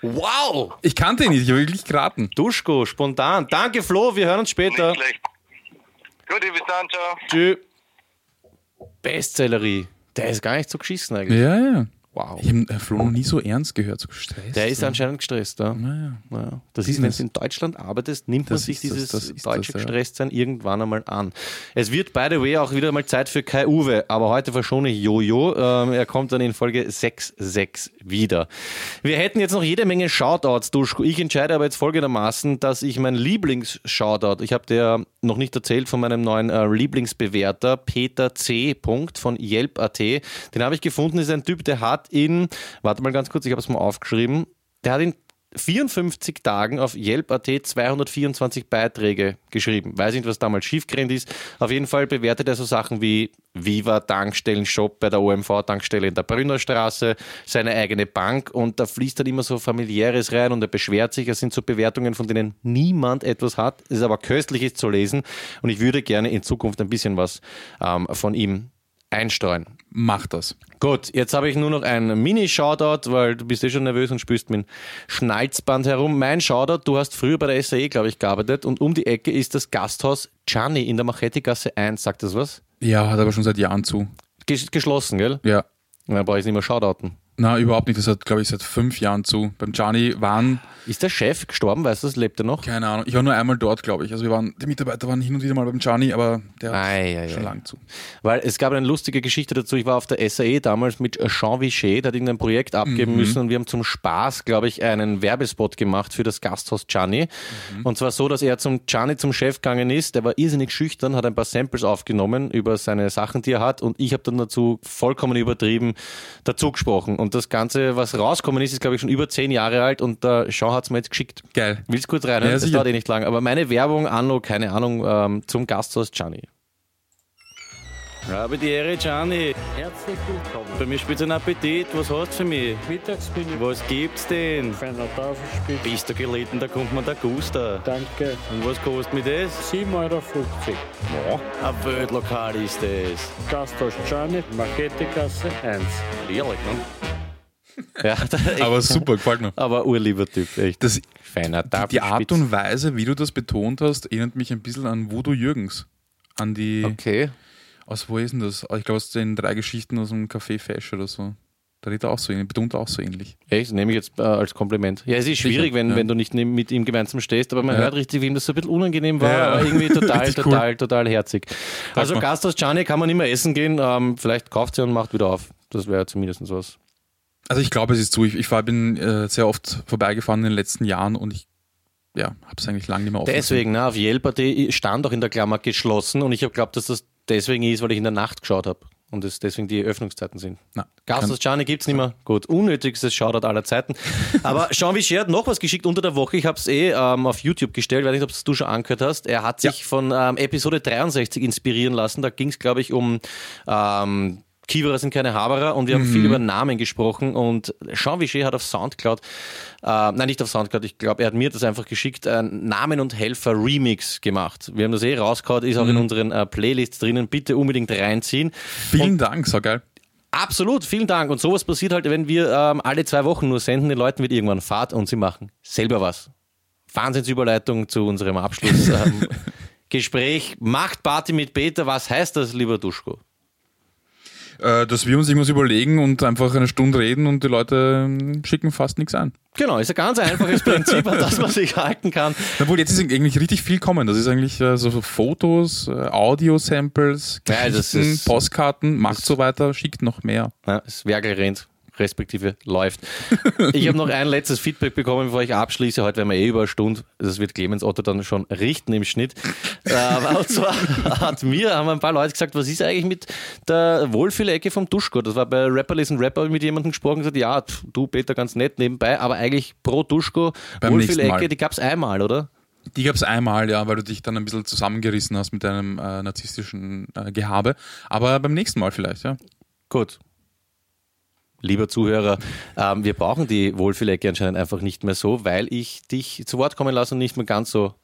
Wow! Ich kannte ihn nicht, ich habe wirklich geraten. Duschko, spontan. Danke Flo, wir hören uns später. Gut, bis dann, ciao. Tschüss. Bestsellerie. Der ist gar nicht so geschissen eigentlich. Ja, ja. Wow. Ich habe Flo noch nie so ernst gehört, so gestresst. Der ist anscheinend gestresst, ja. Naja. Naja. Das ist, wenn du in Deutschland arbeitest, nimmt man Das sich das, dieses das ist deutsche das, ja. Gestresstsein irgendwann einmal an. Es wird, by the way, auch wieder mal Zeit für Kai Uwe, aber heute verschone ich Jojo. Ähm, er kommt dann in Folge 6.6 wieder. Wir hätten jetzt noch jede Menge Shoutouts, Duschko. Ich entscheide aber jetzt folgendermaßen, dass ich mein Lieblings-Shoutout, ich habe dir noch nicht erzählt von meinem neuen äh, Lieblingsbewerter, Peter C. Von Yelp.at. Den habe ich gefunden, ist ein Typ, der hat in, warte mal ganz kurz, ich habe es mal aufgeschrieben, der hat in 54 Tagen auf Yelp.at 224 Beiträge geschrieben. Weiß nicht, was damals schiefgerannt ist. Auf jeden Fall bewertet er so Sachen wie Viva Tankstellen-Shop bei der OMV-Tankstelle in der Brünnerstraße, seine eigene Bank und da fließt dann immer so familiäres rein und er beschwert sich. Es sind so Bewertungen, von denen niemand etwas hat. Es ist aber köstlich ist zu lesen und ich würde gerne in Zukunft ein bisschen was ähm, von ihm einstreuen. Mach das. Gut, jetzt habe ich nur noch ein Mini-Shoutout, weil du bist eh schon nervös und spürst mit dem Schnalzband herum. Mein Shoutout, du hast früher bei der SAE, glaube ich, gearbeitet und um die Ecke ist das Gasthaus Gianni in der Machete-Gasse 1. Sagt das was? Ja, hat aber schon seit Jahren zu. Ges geschlossen, gell? Ja. Dann brauche ich nicht mehr shoutouten. Na, überhaupt nicht. Das hat, glaube ich, seit fünf Jahren zu. Beim Gianni waren. Ist der Chef gestorben? Weißt du, das lebt er noch? Keine Ahnung. Ich war nur einmal dort, glaube ich. Also wir waren, die Mitarbeiter waren hin und wieder mal beim Gianni, aber der hat Ei, ei, schon ei. lang zu. Weil es gab eine lustige Geschichte dazu. Ich war auf der SAE damals mit Jean Vichet, der hat irgendein Projekt abgeben Mhm. müssen und wir haben zum Spaß, glaube ich, einen Werbespot gemacht für das Gasthaus Gianni. Mhm. Und zwar so, dass er zum Gianni zum Chef gegangen ist. Der war irrsinnig schüchtern, hat ein paar Samples aufgenommen über seine Sachen, die er hat und ich habe dann dazu vollkommen übertrieben dazu gesprochen. Und das Ganze, was rausgekommen ist, ist, glaube ich, schon über zehn Jahre alt und der Jean hat es mir jetzt geschickt. Geil. Willst du kurz rein? Ja, das sicher. dauert eh nicht lang. Aber meine Werbung, Anno, keine Ahnung, ähm, zum Gasthaus Gianni. Habe die Ehre, Gianni. Herzlich willkommen. Bei mir spielt ein Appetit. Was hast du für mich? Mittagsmenü. Was gibt's denn? Feiner Tafelspitz. Bist du gelitten, da kommt man der Guster. Danke. Und was kostet mir das? 7,50 Euro. Ja. Ein Weltlokal ist das. Gasthaus Gianni, Marketegasse 1. Ehrlich, ne? Ja, Aber super, gefällt mir. aber urlieber Typ, echt. Das, Feiner die Art Tafelspitz. und Weise, wie du das betont hast, erinnert mich ein bisschen an Voodoo Jürgens. An die. Okay. Aus wo ist denn das? Ich glaube, aus den drei Geschichten aus dem Café Fesch oder so. Da redet er auch so ähnlich, betont er auch so ähnlich. Echt, nehme ich jetzt äh, als Kompliment. Ja, es ist schwierig, Sicher, wenn, ja. wenn du nicht mit ihm gemeinsam stehst, aber man Ja. hört richtig, wie ihm das so ein bisschen unangenehm war, Ja, aber irgendwie total, Richtig cool. total, total herzig. Also. Gasthaus Gianni kann man nicht mehr essen gehen, ähm, vielleicht kauft sie und macht wieder auf. Das wäre zumindest was. Also ich glaube, es ist zu. Ich, ich war, bin äh, sehr oft vorbeigefahren in den letzten Jahren und ich ja, habe es eigentlich lange nicht mehr offen Deswegen, ne, auf Yelp.at stand auch in der Klammer geschlossen und ich habe geglaubt, dass das deswegen ist, weil ich in der Nacht geschaut habe und es deswegen die Öffnungszeiten sind. Na, Gasthaus Gianni gibt es nicht mehr. Gut, unnötigstes Shoutout aller Zeiten. Aber Jean Vichet hat noch was geschickt unter der Woche. Ich habe es eh ähm, auf YouTube gestellt, weiß nicht, ob es du schon angehört hast. Er hat sich von ähm, Episode 63 inspirieren lassen. Da ging es, glaube ich, um ähm, Kiewerer sind keine Haberer und wir haben viel über Namen gesprochen und Jean Vichet hat auf Soundcloud, äh, nein, nicht auf Soundcloud, ich glaube, er hat mir das einfach geschickt, einen Namen und Helfer Remix gemacht. Wir haben das eh rausgehauen, ist auch in unseren äh, Playlists drinnen. Bitte unbedingt reinziehen. Vielen Dank, so geil. Absolut, vielen Dank. Und sowas passiert halt, wenn wir ähm, alle zwei Wochen nur senden, den Leuten wird irgendwann Fahrt und sie machen selber was. Wahnsinnsüberleitung zu unserem Abschlussgespräch. Ähm. Macht Party mit Peter. Was heißt das, lieber Duschko? Äh, dass wir uns irgendwas überlegen und einfach eine Stunde reden und die Leute ähm, schicken fast nichts ein. Genau, ist ein ganz einfaches Prinzip, an das man sich halten kann. Obwohl, jetzt ist eigentlich richtig viel kommen. Das ist eigentlich äh, so Fotos, äh, Audio-Samples, Postkarten, macht so weiter, schickt noch mehr. Ja, das Werkel rennt, respektive läuft. Ich habe noch ein letztes Feedback bekommen, bevor ich abschließe. Heute werden wir eh über eine Stunde. Das wird Clemens Otto dann schon richten im Schnitt. Und zwar hat mir, haben ein paar Leute gesagt, was ist eigentlich mit der Wohlfühlecke vom Duschko? Das war bei Rapper Listen Rapper mit jemandem gesprochen und gesagt, ja, du Peter, ganz nett nebenbei, aber eigentlich pro Duschko Wohlfühlecke, die gab es einmal, oder? Die gab es einmal, ja, weil du dich dann ein bisschen zusammengerissen hast mit deinem äh, narzisstischen äh, Gehabe. Aber beim nächsten Mal vielleicht, ja. Gut. Lieber Zuhörer, ähm, wir brauchen die Wohlfühlecke anscheinend einfach nicht mehr so, weil ich dich zu Wort kommen lasse und nicht mehr ganz so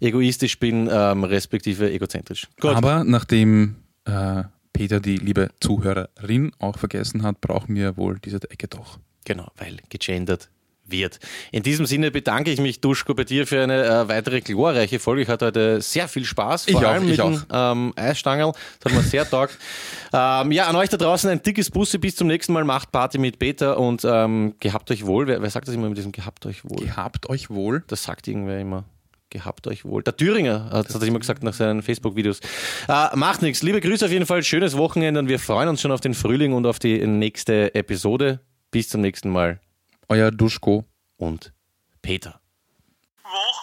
egoistisch bin, ähm, respektive egozentrisch. Gut. Aber nachdem äh, Peter die liebe Zuhörerin auch vergessen hat, brauchen wir wohl diese Ecke doch. Genau, weil gegendert wird. In diesem Sinne bedanke ich mich, Duschko, bei dir für eine äh, weitere glorreiche Folge. Ich hatte heute sehr viel Spaß, vor Ich auch, allem mit ich dem ähm, Eisstangel. Das hat mir sehr taugt. ähm, ja, an euch da draußen ein dickes Bussi. Bis zum nächsten Mal. Macht Party mit Peter und ähm, gehabt euch wohl. Wer, wer sagt das immer mit diesem gehabt euch wohl? Gehabt euch wohl. Das sagt irgendwer immer. Gehabt euch wohl. Der Thüringer hat, hat das immer gesagt nach seinen Facebook-Videos. Äh, macht nichts. Liebe Grüße auf jeden Fall. Schönes Wochenende und wir freuen uns schon auf den Frühling und auf die nächste Episode. Bis zum nächsten Mal. Euer Duschko. Und Peter. Woche.